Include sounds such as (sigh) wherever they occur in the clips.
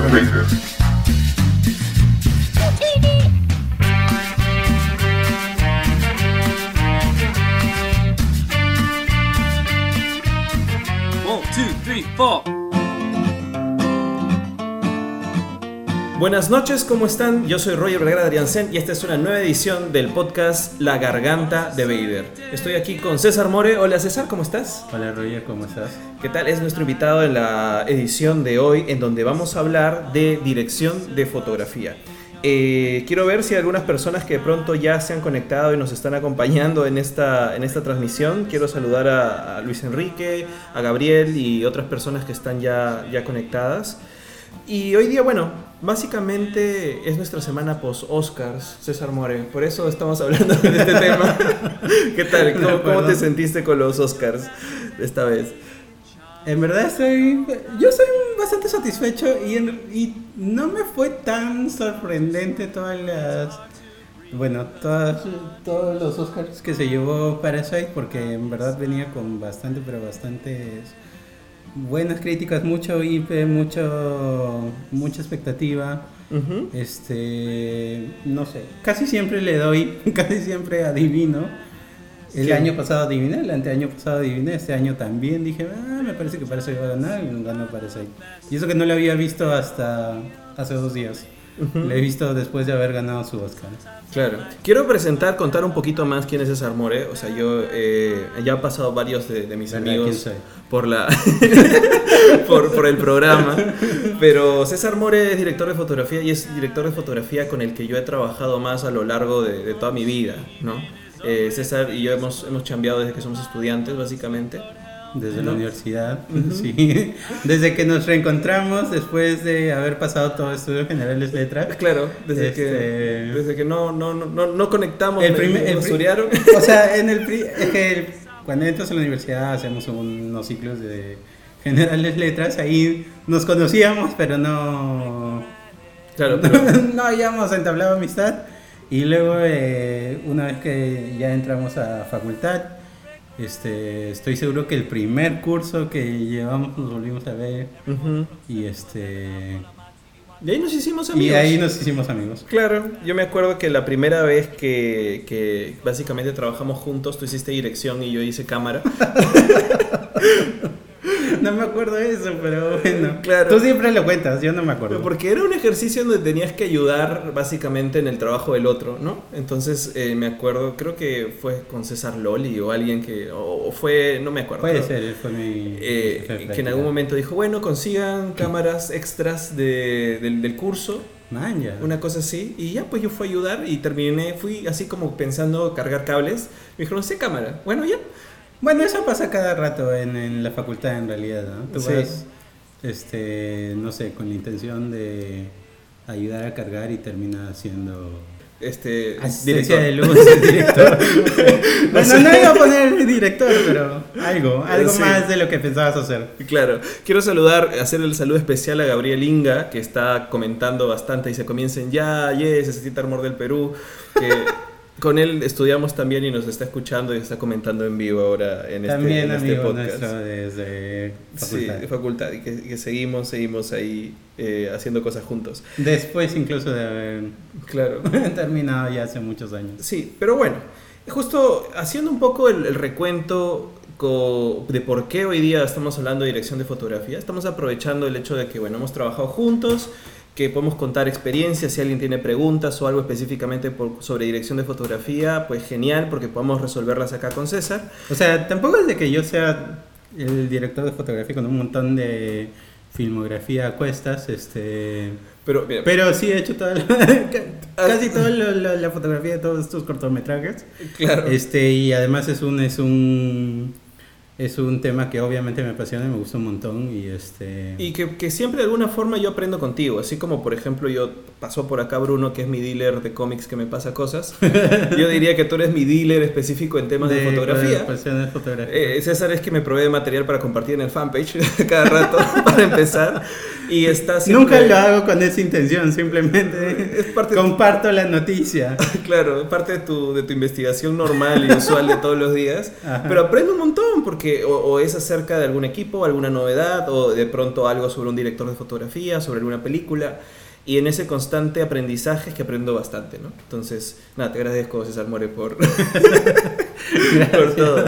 Garganta Buenas noches, ¿cómo están? Yo soy Roger Vergara Adriansen y esta es una nueva edición del podcast La Garganta de Vader. Estoy aquí con César More. Hola César, ¿cómo estás? Hola Roger, ¿cómo estás? ¿Qué tal? Es nuestro invitado en la edición de hoy en donde vamos a hablar de dirección de fotografía. Eh, quiero ver si algunas personas que de pronto ya se han conectado y nos están acompañando en esta, en esta transmisión. Quiero saludar a, a Luis Enrique, a Gabriel y otras personas que están ya, ya conectadas. Y hoy día, bueno, básicamente es nuestra semana post-Oscars, César More. Por eso estamos hablando de este (laughs) tema. ¿Qué tal? ¿Cómo, cómo te sentiste con los Oscars esta vez? En verdad estoy, yo estoy bastante satisfecho y, en- y no me fue tan sorprendente todas las, bueno, todas, todos los Oscars que se llevó Parasite porque en verdad venía con bastante, pero bastantes buenas críticas, mucho IP, mucho, mucha expectativa. Este, no sé, casi siempre le doy, (laughs) casi siempre adivino. El Sí. año pasado adiviné, el anteaño pasado adiviné, este año también dije, ah, me parece que parece que va a ganar y ganó Parasite. Y eso que no lo había visto hasta hace dos días. Lo he visto después de haber ganado su Oscar. Claro. Quiero presentar, contar un poquito más quién es César More. O sea, yo eh, ya han pasado varios de, de mis ¿Verdad? ¿Quién amigos por la (laughs) por, por el programa. Pero César More es director de fotografía y es director de fotografía con el que yo he trabajado más a lo largo de, de toda mi vida, ¿no? Eh, César y yo hemos, hemos chambeado desde que somos estudiantes, básicamente. Desde la universidad, (laughs) sí. Desde que nos reencontramos después de haber pasado todo estudio generales letras. (laughs) Claro, desde que, Este- desde que no, no, no, no, conectamos, El me- primer- el pri-. (laughs) O sea, en el pri- el- cuando entras a la universidad hacemos unos ciclos de generales letras, ahí nos conocíamos, pero no Claro, pero- no habíamos entablado amistad. Y luego eh, una vez que ya entramos a facultad, este, estoy seguro que el primer curso que llevamos nos volvimos a ver y este Y ahí nos hicimos amigos. y ahí nos hicimos amigos. Claro, yo me acuerdo que la primera vez que, que básicamente trabajamos juntos, tú hiciste dirección y yo hice cámara. (laughs) (laughs) No me acuerdo eso, pero bueno. Claro. Tú siempre lo cuentas, yo no me acuerdo. Porque era un ejercicio donde tenías que ayudar básicamente en el trabajo del otro, ¿no? Entonces eh, me acuerdo, creo que fue con César Loli o alguien que, o, o fue, no me acuerdo. Puede ser, fue mi. eh, que en algún momento dijo, bueno, consigan cámaras extras de- del, del curso, Man, ya. una cosa así, y ya pues yo fui a ayudar y terminé, fui así como pensando cargar cables, me dijeron, sé cámara, bueno ya, Bueno, eso pasa cada rato en, en la facultad en realidad, ¿no? Tú Sí. vas, este, no sé, con la intención de ayudar a cargar y termina siendo este, director. de luz, (laughs) director. bueno, no iba a poner director, pero algo, algo Sí. más de lo que pensabas hacer. Claro, quiero saludar, hacer el saludo especial a Gabriel Inga, que está comentando bastante y se comiencen ya, yes, necesita Armor del Perú, que con él estudiamos también y nos está escuchando y está comentando en vivo ahora en este, También en este amigo podcast. nuestro desde Sí, facultad. de facultad, y que, que seguimos, seguimos ahí eh, haciendo cosas juntos. Después incluso de haber Claro. (laughs) terminado ya hace muchos años. Sí, pero bueno, justo haciendo un poco el, el recuento de por qué hoy día estamos hablando de dirección de fotografía, estamos aprovechando el hecho de que, bueno, hemos trabajado juntos, que podemos contar experiencias, si alguien tiene preguntas o algo específicamente por- sobre dirección de fotografía, pues genial, porque podemos resolverlas acá con César. O sea, tampoco es de que yo sea el director de fotografía con un montón de filmografía a cuestas, este... Pero, mira, Pero sí he hecho toda la- (laughs) casi toda la, la- la fotografía de todos estos cortometrajes. claro. Este, y además es un, es un es un tema que obviamente me apasiona y me gusta un montón. Y este Y que, que siempre de alguna forma yo aprendo contigo, así como por ejemplo yo pasó por acá Bruno, que es mi dealer de cómics que me pasa cosas. (laughs) Yo diría que tú eres mi dealer específico en temas de, fotografía. pasión de fotografía. Eh, César es que me provee material para compartir en el fanpage (laughs) cada rato, (laughs) para empezar. Y está siempre- Nunca lo hago con esa intención, simplemente Es parte- comparto la noticia. (laughs) Claro, parte de tu, de tu investigación normal y usual de todos los días. (laughs) Ajá. Pero aprende un montón porque o, o es acerca de algún equipo, alguna novedad, o de pronto algo sobre un director de fotografía, sobre alguna película. Y en ese constante aprendizaje es que aprendo bastante, ¿no? Entonces, nada, te agradezco, César More, por, (laughs) (laughs) por todo.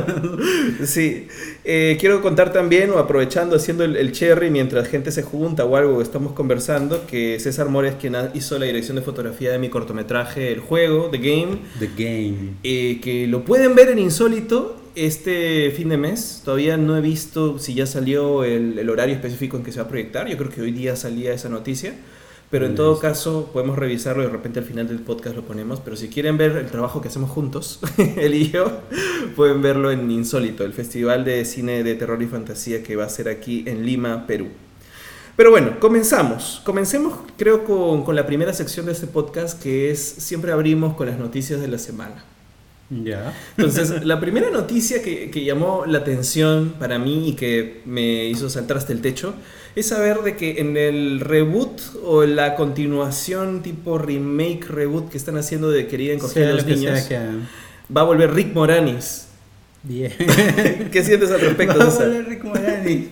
Sí, Eh, quiero contar también, o aprovechando, haciendo el, el cherry mientras gente se junta o algo, estamos conversando, que César More es quien hizo la dirección de fotografía de mi cortometraje El Juego, The Game, The Game. eh, que lo pueden ver en Insólito este fin de mes. Todavía no he visto si ya salió el, el horario específico en que se va a proyectar. Yo creo que hoy día salía esa noticia. Pero en todo caso, podemos revisarlo y de repente al final del podcast lo ponemos. Pero si quieren ver el trabajo que hacemos juntos, (laughs) él y yo, pueden verlo en Insólito, el festival de cine de terror y fantasía que va a ser aquí en Lima, Perú. Pero bueno, comenzamos. Comencemos, creo, con, con la primera sección de este podcast, que es siempre abrimos con las noticias de la semana. Ya. Entonces, (laughs) la primera noticia que, que llamó la atención para mí y que me hizo saltar hasta el techo es saber de que en el reboot o la continuación tipo remake reboot que están haciendo de Querida Encogida lo los que niños, que va a volver Rick Moranis. Bien. (laughs) ¿Qué sientes al respecto, Vamos a de Rick Moranis.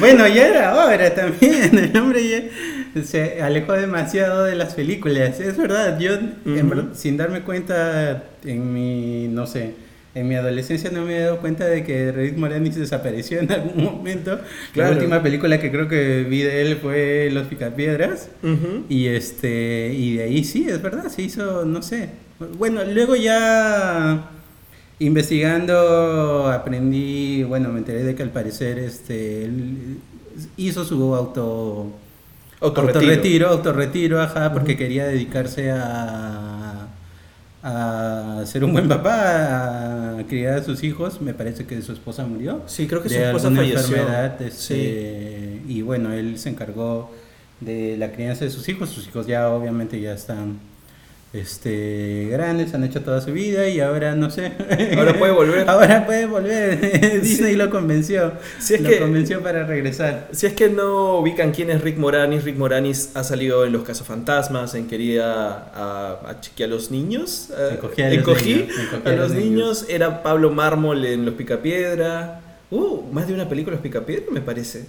Bueno, ya era hora también. El hombre ya se alejó demasiado de las películas. Es verdad, yo sin darme cuenta en mi, no sé, en mi adolescencia no me he dado cuenta de que Rick Moranis desapareció en algún momento. Claro. La última película que creo que vi de él fue Los Picapiedras. Y este y de ahí sí, es verdad, se hizo, no sé. Bueno, luego ya investigando aprendí, bueno, me enteré de que al parecer este él hizo su auto Autorretiro. autorretiro, autorretiro, ajá, porque quería dedicarse a a ser un buen papá, a criar a sus hijos. Me parece que su esposa murió Sí, creo que su esposa falleció. enfermedad, este, y bueno, él se encargó de la crianza de sus hijos. Sus hijos ya obviamente ya están este grandes, han hecho toda su vida y ahora no sé. Ahora puede volver. (laughs) Ahora puede volver. Disney lo convenció. Si es lo que- convenció para regresar. Si es que no ubican quién es Rick Moranis, Rick Moranis ha salido en Los Cazafantasmas, en Querida a, a a los niños, Encogí a encogí a los niños, era Pablo Mármol en Los Picapiedra. Uh, más de una película Los Picapiedra me parece.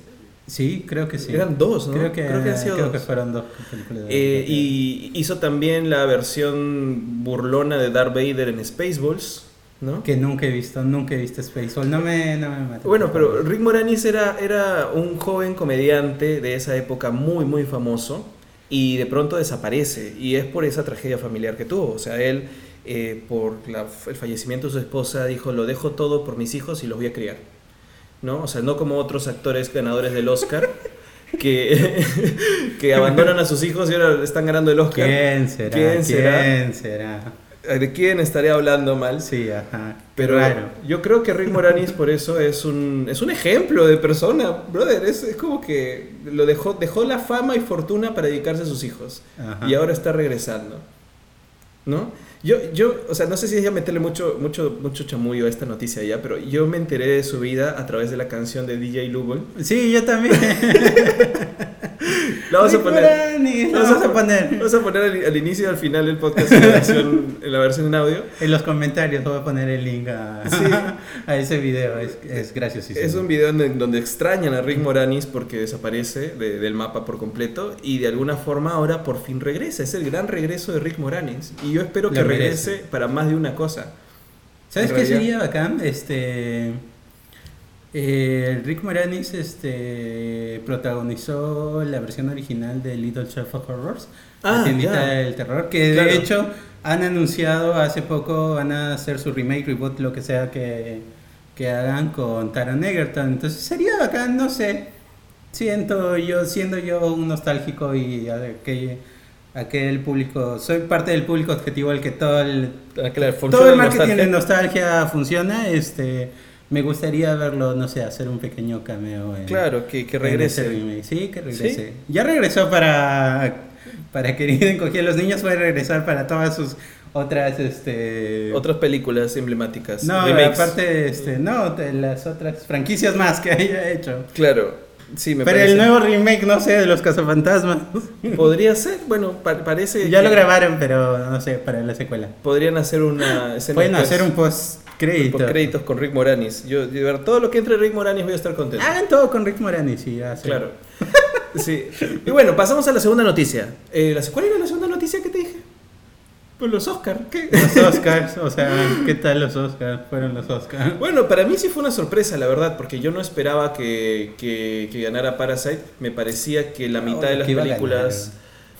Sí, creo que sí. Eran dos, ¿no? Creo que, Creo que han sido creo dos. que fueron dos películas. Eh, y hizo también la versión burlona de Darth Vader en Spaceballs, ¿no? que nunca he visto, nunca he visto Spaceball. No me, no me mate, Bueno, pero. Rick Moranis era, era un joven comediante de esa época muy, muy famoso y de pronto desaparece y es por esa tragedia familiar que tuvo. O sea, él, eh, por la- el fallecimiento de su esposa, dijo, lo dejo todo por mis hijos y los voy a criar. ¿No? O sea, no como otros actores ganadores del Oscar. Que, (laughs) que abandonan a sus hijos y ahora están ganando el Oscar. ¿Quién será? ¿Quién será? ¿Quién será? ¿De quién estaré hablando mal? Sí, ajá. Pero yo creo que Rick Moranis por eso es un, es un ejemplo de persona, brother. Es, es como que lo dejó, dejó la fama y fortuna para dedicarse a sus hijos. Ajá. Y ahora está regresando. ¿No? Yo, yo, o sea, no sé si es ya meterle mucho, mucho, mucho chamullo a esta noticia ya, pero yo me enteré de su vida a través de la canción de DJ Lugo. Sí, yo también. (laughs) La vamos a poner. La vamos a poner. Vamos a poner al, al inicio y al final del podcast en la (laughs) versión en, la versión en audio. En los comentarios voy a poner el link a, Sí. (laughs) a ese video. Es, es graciosísimo. Es un video en donde extrañan a Rick Moranis porque desaparece de- del mapa por completo y de alguna forma ahora por fin regresa. Es el gran regreso de Rick Moranis y yo espero que Merece. para más de una cosa. ¿Sabes qué sería bacán? Este. eh, Rick Moranis este, protagonizó la versión original de Little Shop of Horrors, Ah, la tiendita ya. del terror, que Claro. de hecho han anunciado hace poco, van a hacer su remake, reboot, lo que sea que, que hagan con Taron Egerton. Entonces sería bacán, no sé. Siento yo, siendo yo un nostálgico y aquel, aquel público, soy parte del público objetivo al que todo el, Ah, todo el marketing de nostalgia. funciona, este me gustaría verlo, no sé, hacer un pequeño cameo en, Claro, que, que regrese. Sí, que regrese. Ya regresó para para querido (laughs) encogía a los niños, puede regresar para todas sus otras este Otras películas emblemáticas. No, remakes. aparte este, no, de las otras franquicias más que haya hecho. Claro. Sí, me Pero parece. el nuevo remake, no sé, de los cazafantasmas. (laughs) Podría ser, bueno, pa- parece. ya que lo grabaron, pero no sé, para la secuela. Podrían hacer una escena Pueden hacer un post crédito. por créditos con Rick Moranis. Yo, de ver, todo lo que entre Rick Moranis voy a estar contento. Hagan todo con Rick Moranis y ya. sí. Claro. (laughs) Sí. Y bueno, pasamos a la segunda noticia. Eh, la- ¿Cuál era la segunda noticia que te dije? Pues los Oscar. ¿Qué? Los Oscars, o sea, ¿qué tal los Oscars? Fueron los Oscars. Bueno, para mí sí fue una sorpresa, la verdad, porque yo no esperaba que, que- que ganara Parasite. Me parecía que la mitad de las películas...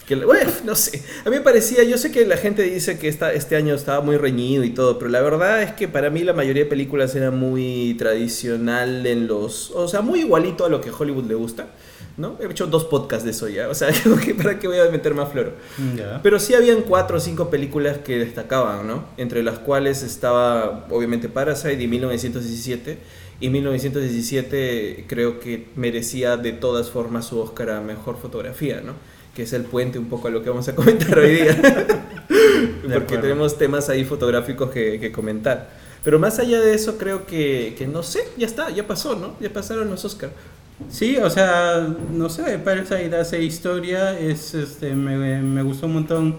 Que, bueno, (laughs) no sé. A mí me parecía, yo sé que la gente dice que esta, este año estaba muy reñido y todo, pero la verdad es que para mí la mayoría de películas era muy tradicional en los... O sea, muy igualito a lo que Hollywood le gusta. ¿no? He hecho dos podcasts de eso ya. O sea, (laughs) ¿para qué voy a meter más floro? Pero sí habían cuatro o cinco películas que destacaban, ¿no? Entre las cuales estaba, obviamente, Parasite y 1917. Y 1917 creo que merecía de todas formas su Oscar a Mejor Fotografía, ¿no? Que es el puente un poco a lo que vamos a (laughs) comentar hoy día. Porque tenemos temas ahí fotográficos que, que comentar. Pero más allá de eso, creo que, que no sé, ya está, ya pasó, ¿no? Ya pasaron los Oscar. Sí, o sea, no sé, Parasite hace historia, es, este, me, me gustó un montón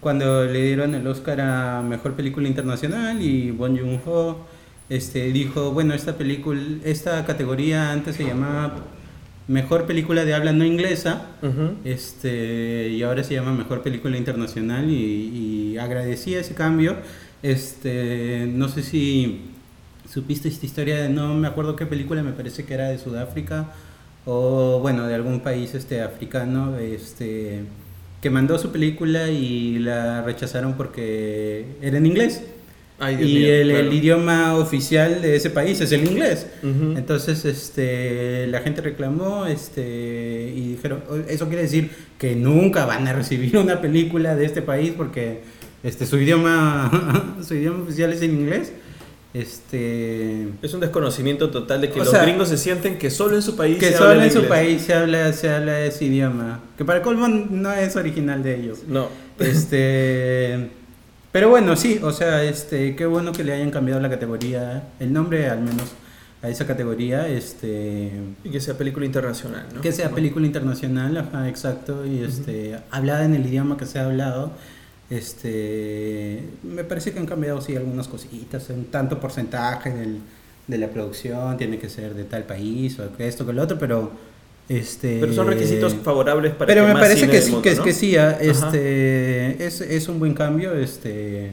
cuando le dieron el Oscar a Mejor Película Internacional y Bon Joon-ho este, dijo, bueno, esta película, esta categoría antes se llamaba Mejor Película de Habla No Inglesa, este, y ahora se llama Mejor Película Internacional y, y agradecí ese cambio. Este, no sé si supiste esta historia de no me acuerdo qué película, me parece que era de Sudáfrica o bueno, de algún país este africano, este que mandó su película y la rechazaron porque era en inglés. Ay, y mío, el, el idioma oficial de ese país es el inglés. Entonces, este, la gente reclamó, este, y dijeron, "O- eso quiere decir que nunca van a recibir una película de este país porque, este, su idioma, (laughs) su idioma oficial es el inglés. Este, Es un desconocimiento total de que O los sea, gringos se sienten que solo en su país que se solo habla en su país se habla, se habla ese idioma, que para colmo no es original de ellos. No. Este, (laughs) pero bueno, sí, o sea, este, qué bueno que le hayan cambiado la categoría, el nombre al menos a esa categoría, este, Y que sea película internacional, ¿no? que sea película internacional, ajá, exacto, y este, hablada en el idioma que se ha hablado. Este, me parece que han cambiado sí algunas cositas, un tanto porcentaje del, de la producción tiene que ser de tal país o esto que lo otro, pero este Pero son requisitos favorables para pero que me más parece cine que sí, mundo, que, ¿no? que sí, ah, este, es, es un buen cambio, este,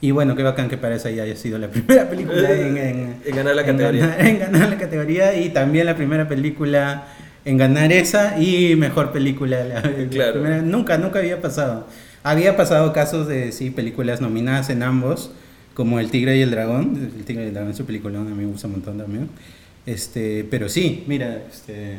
y bueno, qué bacán que para esa ya haya sido la (laughs) primera película en, en- (laughs) En ganar la en categoría. ganar- (laughs) en ganar la categoría y también la primera película en ganar esa y mejor película. la- la Claro. primera- nunca, nunca había pasado. Había pasado casos de sí, películas nominadas en ambos, como El Tigre y el Dragón. El Tigre y el Dragón es su película, a mí me gusta un montón también. Este, pero sí, mira, este,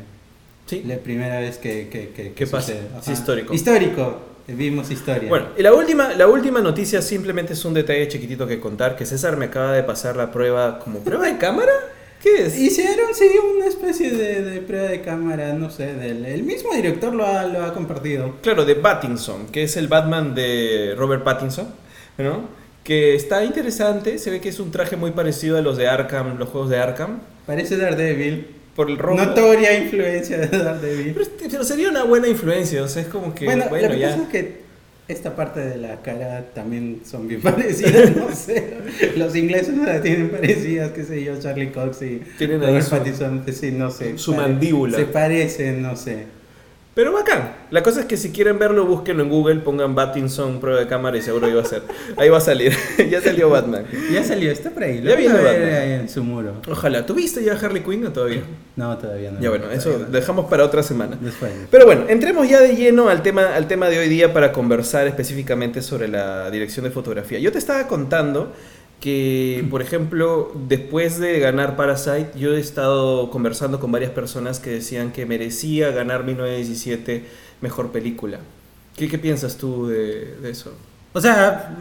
Sí. la primera vez que, que, que, ¿Qué pasa? Es histórico. Histórico, vimos historia. Bueno, y la última, la última noticia simplemente es un detalle chiquitito que contar, que César me acaba de pasar la prueba como prueba de cámara. ¿Qué es? Hicieron, sí, una especie de, de prueba de cámara, no sé, del, el mismo director lo ha, lo ha compartido. Claro, de Pattinson, que es el Batman de Robert Pattinson, ¿no? Que está interesante, se ve que es un traje muy parecido a los de Arkham, los juegos de Arkham, Parece Daredevil. por el rojo. Notoria influencia de Daredevil. Pero, este- pero sería una buena influencia, o sea, es como que, bueno, que ya. es que esta parte de la cara también son bien (laughs) parecidas, no sé. Los ingleses la tienen parecidas, qué sé yo, Charlie Cox y Tienen ahí su- Pattinson, sí, no sé. su pare- mandíbula. Se parecen, no sé. Pero bacán. La cosa es que si quieren verlo, búsquenlo en Google, pongan Pattinson prueba de cámara y seguro va a ser. Ahí va a salir. (laughs) ya salió Batman. Ya salió, está por ahí. Ya Lo viene van a ver Batman. en su muro. Ojalá. ¿Tuviste ya Harley Quinn o todavía? No, todavía no. Ya bueno, eso no. dejamos para otra semana. Después. Pero bueno, entremos ya de lleno al tema, al tema de hoy día para conversar específicamente sobre la dirección de fotografía. Yo te estaba contando que, por ejemplo, después de ganar Parasite, yo he estado conversando con varias personas que decían que merecía ganar 1917 mejor película. ¿Qué, qué piensas tú de, de eso? O sea,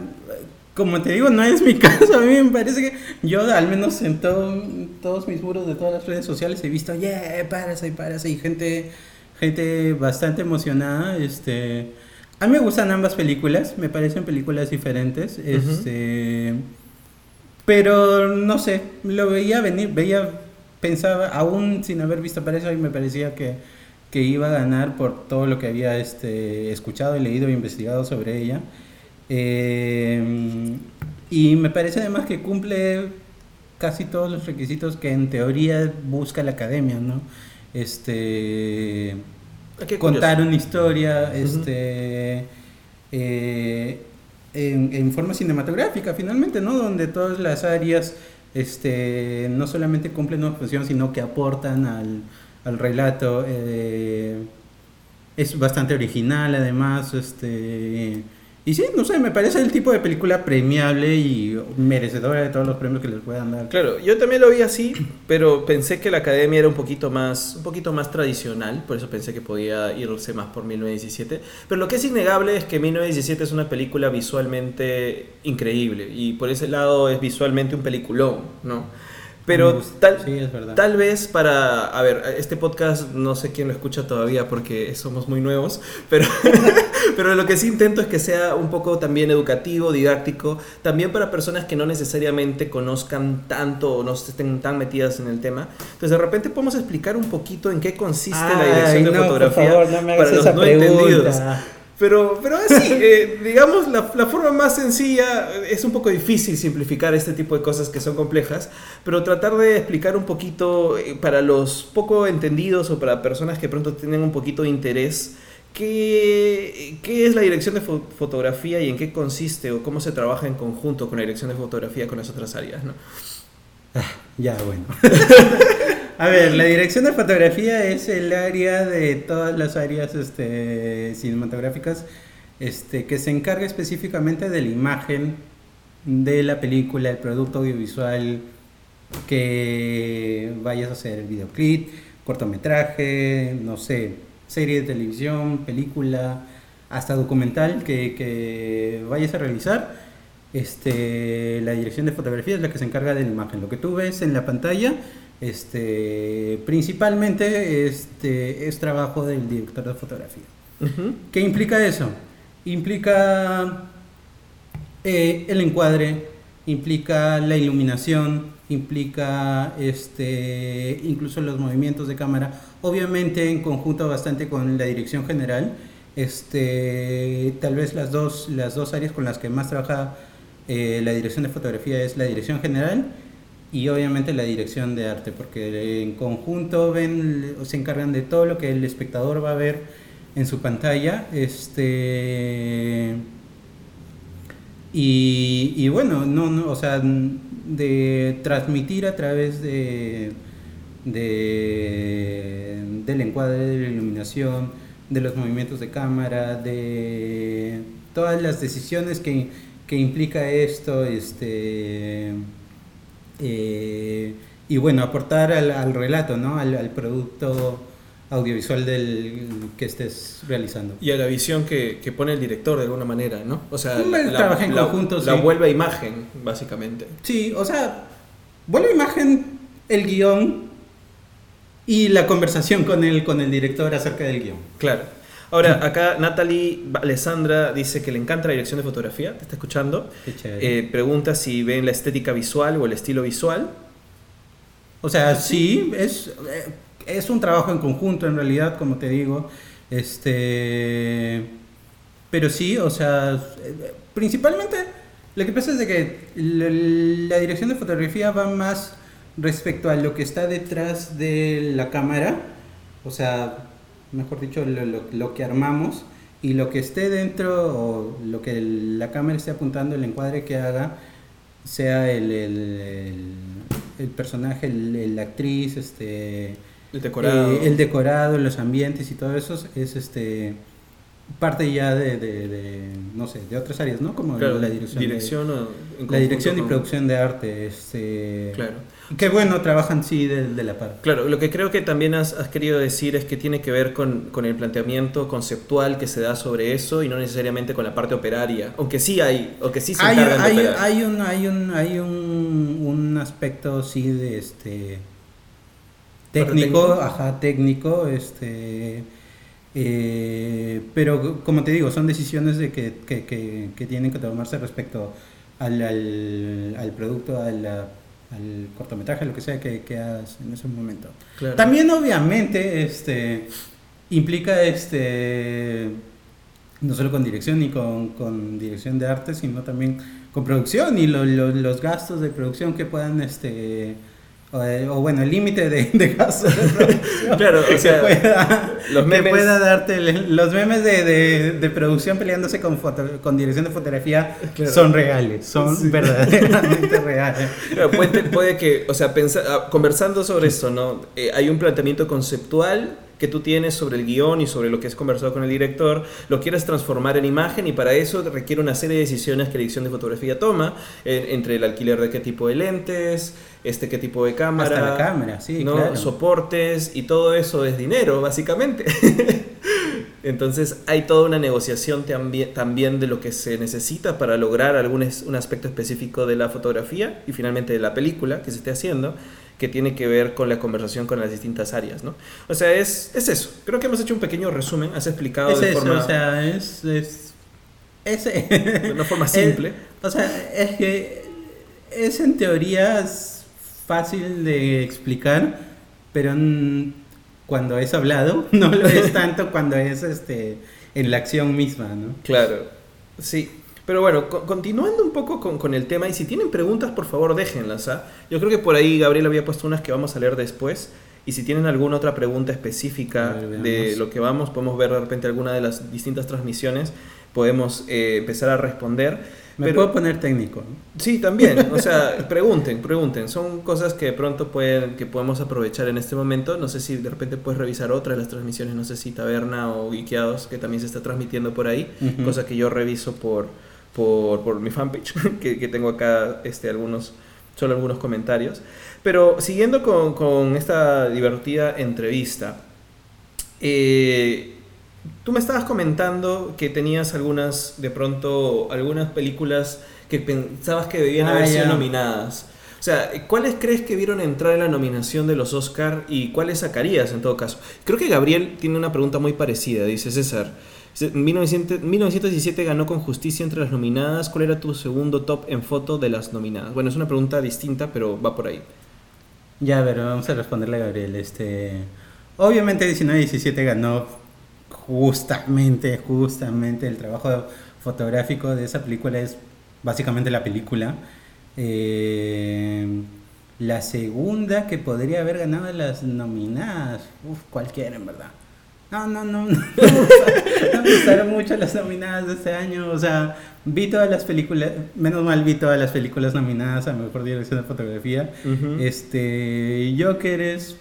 como te digo, no es mi (laughs) caso. A mí me parece que yo, al menos en todo- todos mis muros de todas las redes sociales, he visto, yeah, Parasite, Parasite, y gente, gente bastante emocionada. Este, a mí me gustan ambas películas, me parecen películas diferentes. Este, pero no sé, lo veía venir, veía pensaba, aún sin haber visto para eso, y me parecía que, que iba a ganar por todo lo que había este, escuchado, leído e investigado sobre ella. Eh, y me parece además que cumple casi todos los requisitos que en teoría busca la academia, ¿no? Este Ah, contar una historia, este eh, en, forma cinematográfica finalmente, ¿no? Donde todas las áreas este no solamente cumplen una función, sino que aportan al, al relato. eh, es bastante original además, este y sí, no sé, me parece el tipo de película premiable y merecedora de todos los premios que les puedan dar. Claro, yo también lo vi así, pero pensé que la academia era un poquito más, un poquito más tradicional, por eso pensé que podía irse más por 1917. Pero lo que es innegable es que 1917 es una película visualmente increíble y por ese lado es visualmente un peliculón, ¿no? Pero tal, Sí, es tal vez para, a ver, este podcast no sé quién lo escucha todavía porque somos muy nuevos, pero, (laughs) pero lo que sí intento es que sea un poco también educativo, didáctico, también para personas que no necesariamente conozcan tanto o no estén tan metidas en el tema. Entonces de repente podemos explicar un poquito en qué consiste la dirección Ay, de no, por fotografía favor, no me hagas para los esa no pregunta. entendidos. Pero, pero así, eh, digamos, la, la forma más sencilla, es un poco difícil simplificar este tipo de cosas que son complejas, pero tratar de explicar un poquito eh, para los poco entendidos o para personas que pronto tienen un poquito de interés, qué, qué es la dirección de fo- fotografía y en qué consiste o cómo se trabaja en conjunto con la dirección de fotografía con las otras áreas, ¿no? Ya, bueno. (laughs) A ver, la dirección de fotografía es el área de todas las áreas este, cinematográficas este, que se encarga específicamente de la imagen de la película, el producto audiovisual que vayas a hacer, el videoclip, cortometraje, no sé, serie de televisión, película, hasta documental que, que vayas a realizar. Este, la dirección de fotografía es la que se encarga de la imagen. Lo que tú ves en la pantalla, este, principalmente este, es trabajo del director de fotografía. ¿Qué implica eso? Implica eh, el encuadre, implica la iluminación, implica este, incluso los movimientos de cámara, obviamente en conjunto bastante con la dirección general. Este, tal vez las dos, las dos áreas con las que más trabaja eh, la dirección de fotografía es la dirección general y obviamente la dirección de arte, porque en conjunto se encargan de todo lo que el espectador va a ver en su pantalla. Este y, y bueno, no, no, o sea, de transmitir a través de, de del encuadre, de la iluminación, de los movimientos de cámara, de todas las decisiones que, que implica esto, este eh, y bueno, aportar al, al relato, ¿no? Al, al producto audiovisual del que estés realizando. Y a la visión que, que pone el director de alguna manera, ¿no? O sea, en la- conjunto, la sí. vuelve a imagen, básicamente. Sí, o sea, vuelve a imagen el guion y la conversación con el, con el director acerca del guion. Claro. Ahora, acá Natalie Alessandra dice que le encanta la dirección de fotografía, te está escuchando. Eh, pregunta si ven la estética visual o el estilo visual. O sea, sí, es, eh, es un trabajo en conjunto en realidad, como te digo. Este, pero sí, o sea, eh, principalmente lo que pasa es de que la, la dirección de fotografía va más respecto a lo que está detrás de la cámara, o sea, mejor dicho, lo, lo- lo que armamos y lo que esté dentro o lo que el- la cámara esté apuntando, el encuadre que haga, sea el, el, personaje, la actriz, este, El decorado. eh, el decorado, los ambientes y todo eso es este parte ya de, de- de, no sé, de otras áreas, ¿no? Como Claro, la dirección, la dirección y producción de arte, este, Claro. Que bueno, trabajan sí de, de la par. Claro, lo que creo que también has, has querido decir es que tiene que ver con, con el planteamiento conceptual que se da sobre eso y no necesariamente con la parte operaria. Aunque sí hay, aunque sí se Hay, encargan de hay, hay un, hay un, hay un, un aspecto sí de este técnico, técnico? ajá, técnico, este eh, pero como te digo, son decisiones de que, que, que, que tienen que tomarse respecto al, al, al producto, a la al cortometraje, lo que sea que, que hagas en ese momento. Claro. También obviamente este implica este no solo con dirección y con, con dirección de arte, sino también con producción y lo- lo- los gastos de producción que puedan este o, eh, o bueno, el límite de, de producción (laughs) (laughs) Claro, o que sea, pueda, los que memes- pueda darte el- los memes de, de, de producción peleándose con foto- con dirección de fotografía Claro. son reales, son Sí. (laughs) verdaderamente reales. Claro, puede, puede que, o sea, pensa- ah, conversando sobre esto, ¿no? Eh, hay un planteamiento conceptual que tú tienes sobre el guion y sobre lo que has conversado con el director, lo quieres transformar en imagen y para eso requiere una serie de decisiones que la edición de fotografía toma, eh, entre el alquiler de qué tipo de lentes, este qué tipo de cámara, Hasta la cámara, sí, ¿no? claro. soportes y todo eso es dinero, básicamente. (laughs) Entonces hay toda una negociación también, también de lo que se necesita para lograr algún es- un aspecto específico de la fotografía y finalmente de la película que se esté haciendo, que tiene que ver con la conversación con las distintas áreas, ¿no? O sea, es, es eso. Creo que hemos hecho un pequeño resumen, has explicado Es de eso, forma, o sea, es, es, es- de una forma (laughs) simple. O sea, es que es en teoría fácil de explicar, pero cuando es hablado (laughs) no lo es tanto cuando es este en la acción misma, ¿no? Claro, sí. Pero bueno, co- continuando un poco con, con el tema, y si tienen preguntas, por favor déjenlas. ¿ah? Yo creo que por ahí Gabriel había puesto unas que vamos a leer después. Y si tienen alguna otra pregunta específica ver, de lo que vamos, podemos ver de repente alguna de las distintas transmisiones, podemos eh, empezar a responder. Me Pero- puedo poner técnico. ¿no? Sí, también. O sea, (laughs) pregunten, pregunten. Son cosas que de pronto pueden, que podemos aprovechar en este momento. No sé si de repente puedes revisar otra de las transmisiones. No sé si Taberna o Geekeados, que también se está transmitiendo por ahí. Ujú. Cosa que yo reviso por, por, por mi fanpage, (laughs) que, que tengo acá este, algunos, solo algunos comentarios. Pero siguiendo con, con esta divertida entrevista, eh, tú me estabas comentando que tenías algunas, de pronto, algunas películas que pensabas que debían Ah, haber sido nominadas. O sea, ¿cuáles crees que vieron entrar en la nominación de los Oscar y cuáles sacarías en todo caso? Creo que Gabriel tiene una pregunta muy parecida, dice César. Dice, 1900 1917 ganó con justicia entre las nominadas. ¿Cuál era tu segundo top en foto de las nominadas? Bueno, es una pregunta distinta, pero va por ahí. Ya, a ver, vamos a responderle a Gabriel. Este, obviamente 19-17 ganó justamente, justamente el trabajo fotográfico de esa película es básicamente la película. Eh, la segunda que podría haber ganado las nominadas, uf, cualquiera en verdad. No, no, no, no, me gusta- no me gustaron mucho las nominadas de este año. O sea, vi todas las películas, menos mal vi todas las películas nominadas a mejor dirección de fotografía. Este, Joker es,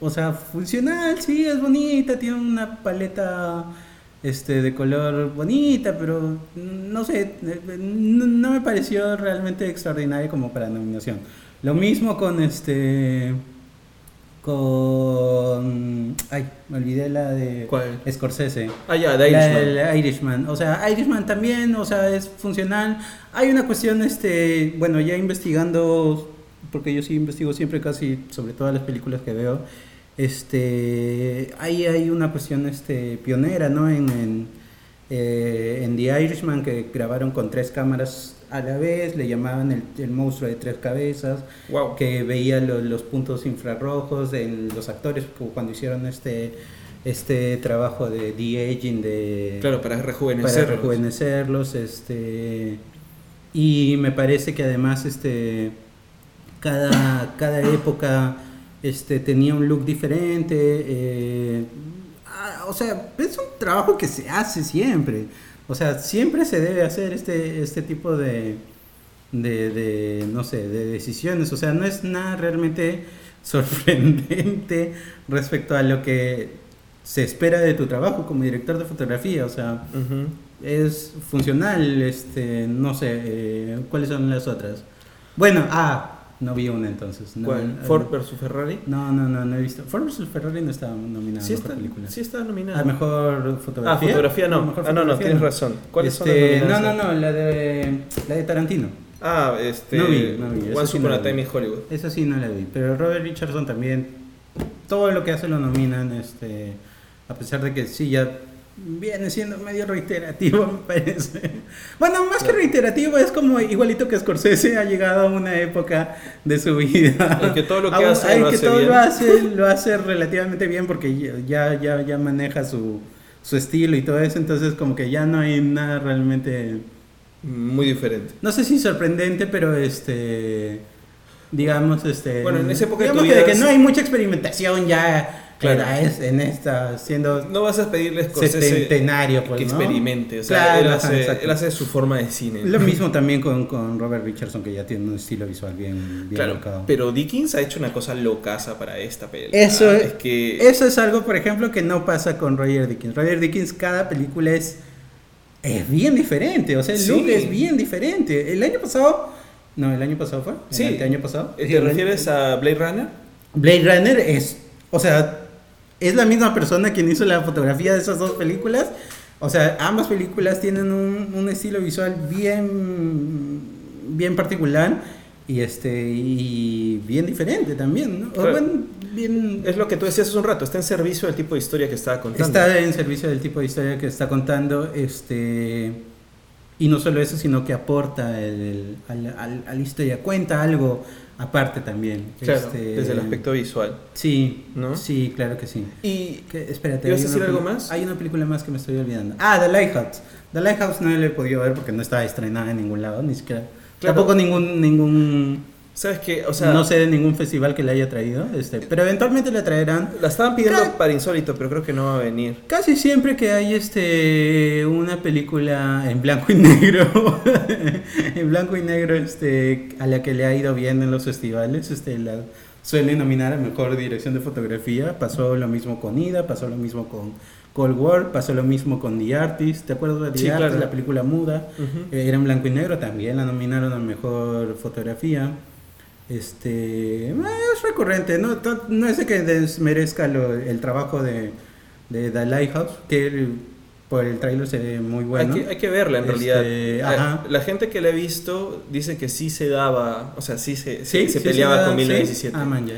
o sea, funcional, sí, es bonita, tiene una paleta este de color bonita, pero no sé, no, no me pareció realmente extraordinaria como para nominación. Lo mismo con este con ay, me olvidé la de ¿Cuál? Scorsese. Ah, ya, La Irishman. del Irishman. O sea, Irishman también, o sea, es funcional. Hay una cuestión, este, bueno, ya investigando, porque yo sí investigo siempre casi sobre todas las películas que veo, este, ahí hay una cuestión, este, pionera, ¿no? En, en, eh, en The Irishman que grabaron con tres cámaras a la vez, le llamaban el, el monstruo de tres cabezas Wow. que veía lo- los puntos infrarrojos en los actores cuando hicieron este este trabajo de de-aging de Claro, para para rejuvenecer. rejuvenecerlos este y me parece que además este cada cada época este tenía un look diferente eh, o sea es un trabajo que se hace siempre o sea siempre se debe hacer este este tipo de de, de, no sé, de decisiones. O sea, no es nada realmente (laughs) sorprendente respecto a lo que se espera de tu trabajo como director de fotografía. O sea, Ujú. es funcional, este, no sé, eh, ¿cuáles son las otras? Bueno, ah, no vi una entonces. No, ¿Cuál? ¿Ford versus Ferrari? No, no, no, no he visto. Ford vs Ferrari no estaba nominada Sí a está, película. sí está nominada. A mejor fotografía. Ah, fotografía no. Ah, no, no, tienes razón. ¿Cuáles son las Este, no, no, no, la de, la de Tarantino. Ah, este. No vi, no vi, eso Once sí Upon no a vi. Time in Hollywood. Eso sí no la vi, pero Robert Richardson también, todo lo que hace lo nominan, este, a pesar de que sí, ya viene siendo medio reiterativo, me (laughs) parece. Bueno, más que reiterativo, es como igualito que Scorsese ha llegado a una época de su vida. En que todo lo que A hace lo que hace todo bien. lo hace, lo hace relativamente bien porque ya, ya, ya maneja su, su estilo y todo eso, entonces como que ya no hay nada realmente, Muy diferente. no sé si sorprendente, pero este, digamos, este... Bueno, en esa época de digamos que, vida que no hay mucha experimentación ya Claro. era es- en esta, siendo No vas a pedirle setentenario, pues, que ¿no? experimente. O sea, Claro, él, hace, él hace su forma de cine. Lo mismo también con, con Robert Richardson, que ya tiene un estilo visual bien, bien Claro, marcado. pero Dickens ha hecho una cosa locaza para esta película. Eso es que Eso es algo, por ejemplo, que no pasa con Roger Dickens. Roger Dickens, cada película es, es bien diferente. O sea, el Sí. look es bien diferente. El año pasado. No, el año pasado fue. Sí. El año pasado. ¿Te refieres a Blade Runner? Blade Runner es. O sea, es la misma persona quien hizo la fotografía de esas dos películas. O sea, ambas películas tienen un, un estilo visual bien, bien particular y este y bien diferente también, ¿no? O Claro. bueno, bien Es lo que tú decías hace un rato, está en servicio del tipo de historia que estaba contando. está en servicio del tipo de historia que está contando, este y no solo eso, sino que aporta el- al- al- a la historia, cuenta algo aparte también. Claro, este, desde el aspecto visual. Sí, ¿No? sí, claro que sí. Y Que- espérate, ¿Ibas a decir algo más? Hay una película más que me estoy olvidando. Ah, The Lighthouse. The Lighthouse no la he podido ver porque no estaba estrenada en ningún lado, ni siquiera. Claro. Tampoco ningún ningún sabes que, o sea, no sé de ningún festival que la haya traído, este, pero eventualmente la traerán. la estaban pidiendo Ca- para Insólito, pero creo que no va a venir. Casi siempre que hay este una película en blanco y negro, (laughs) en blanco y negro, este, a la que le ha ido bien en los festivales, este, la suelen nominar a mejor dirección de fotografía. Pasó lo mismo con Ida, pasó lo mismo con Cold War, pasó lo mismo con The Artist. ¿Te acuerdas de The Sí, Artist, claro. la película muda? Eh, Era en blanco y negro, también la nominaron a mejor fotografía. Este eh, es recurrente, no, no es de que desmerezca lo- el trabajo de, de The Lighthouse, que por el tráiler se ve muy bueno. Hay, que, hay que verla en Este, realidad. ajá. La, la gente que la ha visto dice que sí se daba, o sea, sí se, Sí, se sí, peleaba sí, con sí. 1917. Ah, man, ya,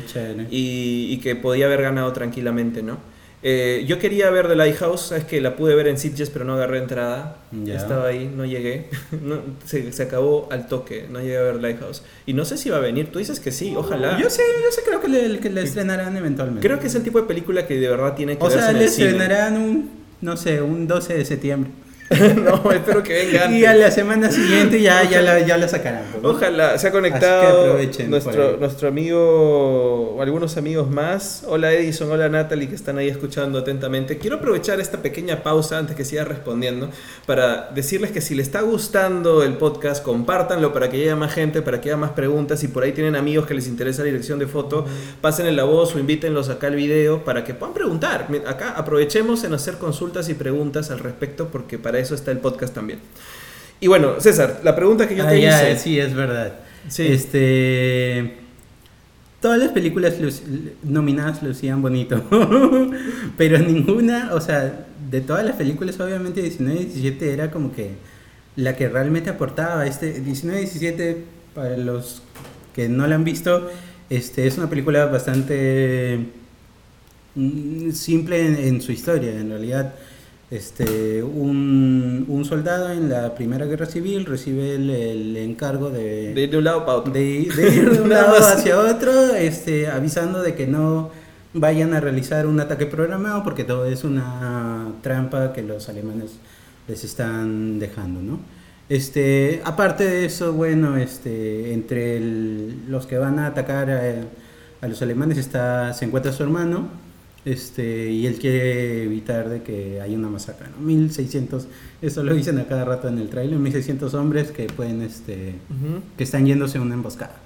y, y que podía haber ganado tranquilamente, ¿no? Eh, yo quería ver The Lighthouse, sabes que la pude ver en Sitges, pero no agarré entrada. Estaba ahí, no llegué. (laughs) No, se, se acabó al toque, no llegué a ver Lighthouse. Y no sé si va a venir, tú dices que sí, ojalá. Yo sé, yo sé, creo que le, que le estrenarán eventualmente. Creo que es el tipo de película que de verdad tiene que O verse sea, en le el cine. estrenarán un, no sé, un 12 de septiembre. (laughs) no, espero que venga antes. Y a la semana siguiente ya, ya, la, ya la sacarán. ¿no? Ojalá, se ha conectado nuestro, nuestro amigo o algunos amigos más. Hola Edison, hola Natalie que están ahí escuchando atentamente. Quiero aprovechar esta pequeña pausa antes que siga respondiendo para decirles que si les está gustando el podcast, compártanlo para que llegue más gente, para que haya más preguntas. Si por ahí tienen amigos que les interesa la dirección de foto, pasen la voz o invítenlos acá al video para que puedan preguntar. Acá aprovechemos en hacer consultas y preguntas al respecto porque para eso está el podcast también. Y bueno, César, la pregunta que yo Ah, te ya, hice. sí, es verdad. Sí. Este. Todas las películas nominadas lucían bonito. (laughs) Pero ninguna, o sea, de todas las películas, obviamente 19 y 17 era como que la que realmente aportaba. Este 19 y 17, para los que no la han visto, este es una película bastante mm, simple en, en su historia, en realidad. Este, un, un soldado en la Primera Guerra Civil recibe el, el encargo de, De ir de un lado para otro. de, de (laughs) ir de un lado hacia otro, este, avisando de que no vayan a realizar un ataque programado porque todo es una trampa que los alemanes les están dejando, ¿no? Este, aparte de eso, bueno, este, entre el- los que van a atacar a, a los alemanes está, se encuentra su hermano, este, y él quiere evitar de que haya una masacre, ¿no? 1600, eso lo dicen a cada rato en el trailer, 1600 hombres que pueden, este, Ujú. que están yéndose a una emboscada.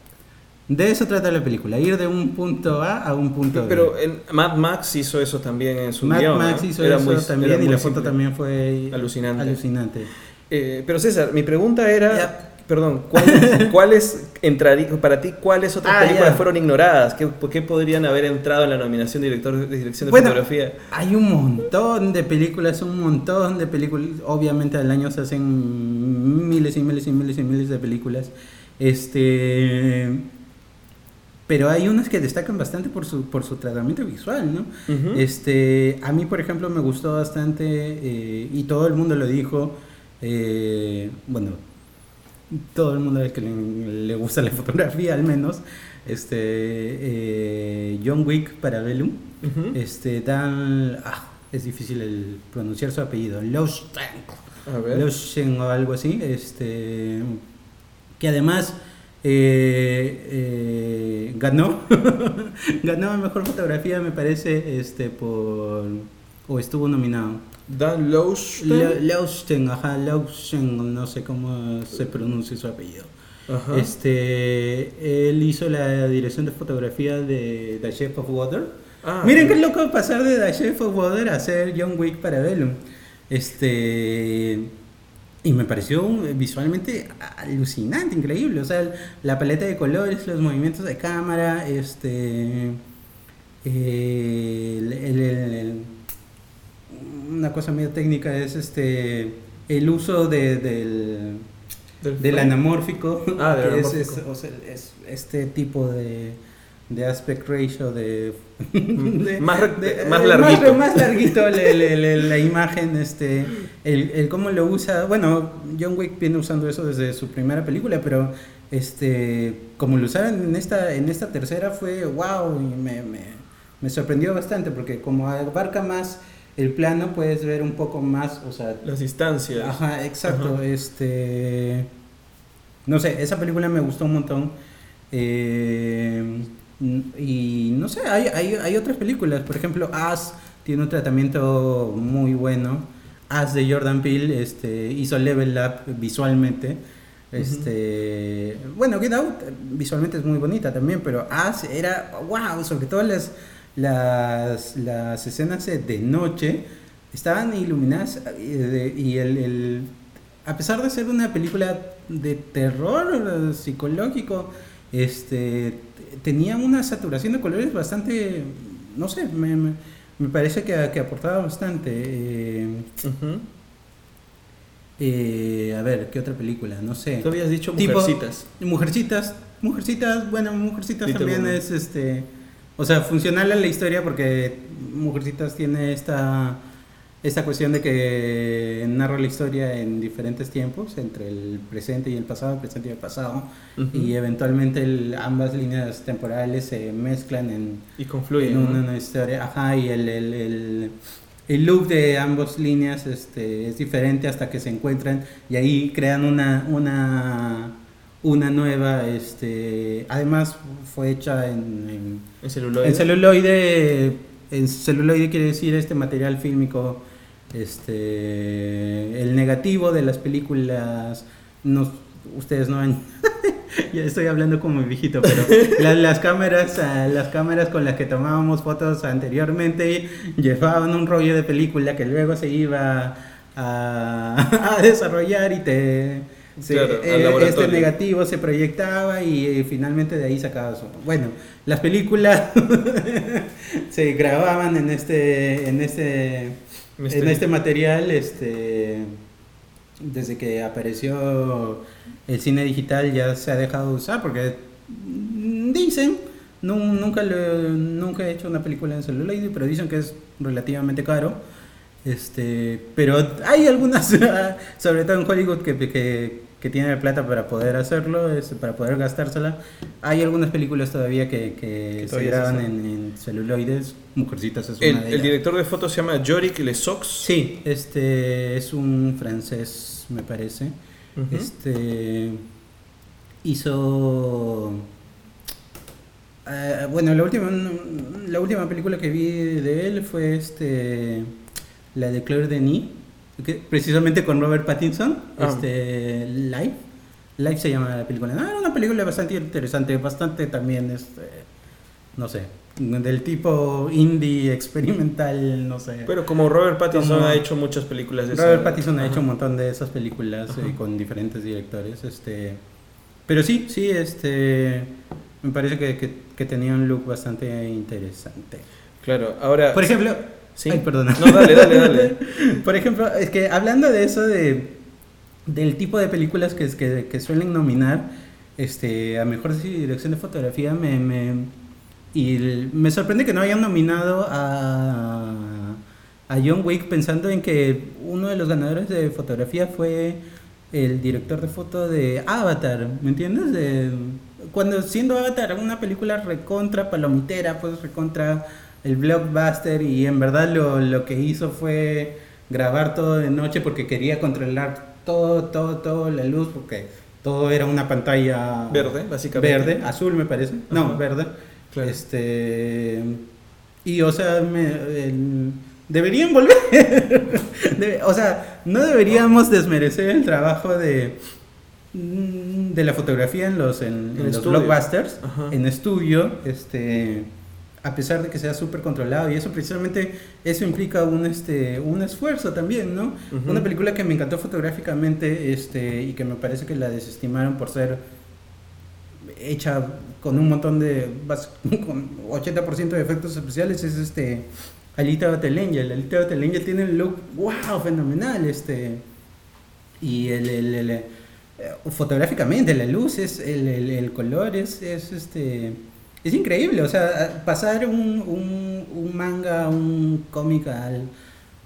De eso trata la película, ir de un punto A a un punto B. Pero en Mad Max hizo eso también en su Mad guion, Max ¿no? hizo Era eso muy- también y la foto también fue Alucinante. alucinante. Eh, pero César, mi pregunta era, Ya. Perdón, ¿cuáles, (laughs) ¿cuáles entrarí- para ti cuáles otras Ah, películas ya. fueron ignoradas? ¿Qué, por qué podrían haber entrado en la nominación de director de dirección de Bueno, fotografía? Hay un montón de películas, un montón de películas. Obviamente al año se hacen miles y miles y miles y miles de películas. Este pero hay unas que destacan bastante por su, por su tratamiento visual, ¿no? Este, a mí, por ejemplo, me gustó bastante eh, y todo el mundo lo dijo. eh, bueno, todo el mundo al que le, le gusta la (laughs) fotografía, al menos. Este, eh, John Wick para Bellum. Este, Dan, ah, es difícil el pronunciar su apellido. Lowenstein o algo así. Este, que además eh, eh, ganó (laughs) ganó mejor fotografía me parece este por o estuvo nominado Dan. Lo- Lowenstein ajá Lowenstein, no sé cómo se pronuncia su apellido Ajá. este él hizo la dirección de fotografía de The Shape of Water Ah, miren qué loco pasar de The Shape of Water a ser John Wick para Bellum este y me pareció visualmente alucinante, increíble. O sea, la paleta de colores, los movimientos de cámara, este. eh, el- el- el- el- una cosa medio técnica es este. El uso de- del, Del anamórfico, Ah, (laughs) que es, anamórfico. es- o sea, es este tipo de, de aspect ratio de, de- Más de- más eh, larguito. más, larguito le- le- le- la (laughs) imagen este el, el cómo lo usa bueno John Wick viene usando eso desde su primera película pero este como lo usaron en esta en esta tercera fue wow y me, me, me sorprendió bastante porque como abarca más el plano puedes ver un poco más o sea Las distancias. Ajá, exacto. Ajá. Este. No sé, esa película me gustó un montón. Eh, y no sé, hay, hay, hay otras películas. Por ejemplo, As tiene un tratamiento muy bueno. As de Jordan Peele este, hizo Level Up visualmente. Este, Bueno, Get Out visualmente es muy bonita también, pero As era wow, sobre todo las, las, las escenas de- de noche estaban iluminadas eh, y el, el- a pesar de ser una película de terror psicológico, este tenía una saturación de colores bastante, no sé, me, me- me parece que, que aportaba bastante. eh, eh, a ver, ¿qué otra película? No sé. Tú habías dicho Tipo- mujercitas. Mujercitas, Mujercitas, bueno, Mujercitas Little también es este, o sea, funcional a la historia porque Mujercitas tiene esta esta cuestión de que narra la historia en diferentes tiempos, entre el presente y el pasado, el presente y el pasado, y eventualmente el- ambas líneas temporales se mezclan en, Y confluyen. en una, ¿no? una historia, ajá, y el, el, el, el look de ambas líneas este, es diferente hasta que se encuentran y ahí crean una, una, una nueva, este, además fue hecha en, en, En celuloide. en celuloide, en celuloide quiere decir este material fílmico, este, el negativo de las películas, no, ustedes no ven, (laughs) ya estoy hablando como viejito, pero (laughs) la- las cámaras, ah, las cámaras con las que tomábamos fotos anteriormente llevaban un rollo de película que luego se iba a, (laughs) a desarrollar y te Claro, eh, este negativo se proyectaba y eh, finalmente de ahí sacaba su bueno las películas (laughs) se grababan en este en este En en este material este desde que apareció el cine digital ya se ha dejado de usar porque dicen nu- nunca lo- nunca he hecho una película en celuloide pero dicen que es relativamente caro este pero hay algunas (laughs) sobre todo en Hollywood que, que, que tienen la plata para poder hacerlo es, para poder gastársela hay algunas películas todavía que, que se todavía se graban en, en celuloides Mujercitas es El, una de el ellas. director de fotos se llama Yorick Lesox. Sí, este es un francés, me parece. Este hizo eh, bueno, la última la última película que vi de él fue este la de Claire Denis, que, precisamente con Robert Pattinson, Ah. este Life. Life se llama la película. No, era una película bastante interesante, bastante también este no sé, del tipo indie (laughs) experimental, no sé. Pero como Robert Pattinson Como- ha hecho muchas películas de Robert esa- Pattinson ha Ajá. hecho un montón de esas películas eh, con diferentes directores. Este, pero sí, sí, este, me parece que, que, que tenía un look bastante interesante. Claro, ahora. Por ejemplo, Sí. ay, perdona. No, dale, dale, dale. (laughs) Por ejemplo, es que hablando de eso de del tipo de películas que, que, que suelen nominar, este, a mejor dirección de fotografía me, me, y el- me sorprende que no hayan nominado a, a John Wick pensando en que uno de los ganadores de fotografía fue el director de foto de Avatar, ¿me entiendes? De- cuando siendo Avatar una película recontra palomitera, pues recontra el blockbuster y en verdad lo, lo que hizo fue grabar todo de noche porque quería controlar todo, todo, todo la luz porque todo era una pantalla Verde, básicamente. Verde, azul me parece. No, verde. Claro. Este y o sea, me, el- deberían volver. (laughs) Debe- o sea, no deberíamos desmerecer el trabajo de de la fotografía en los en, En en los blockbusters, Ajá. en estudio, este a pesar de que sea súper controlado y eso precisamente eso implica un este un esfuerzo también, ¿no? Una película que me encantó fotográficamente este y que me parece que la desestimaron por ser hecha con un montón de con 80% de efectos especiales es este Alita Battle Angel. Alita Battle Angel tiene un look wow fenomenal este y el, el- el, eh, fotográficamente la luz es el color es, es este es increíble o sea pasar un, un, un manga un cómic al,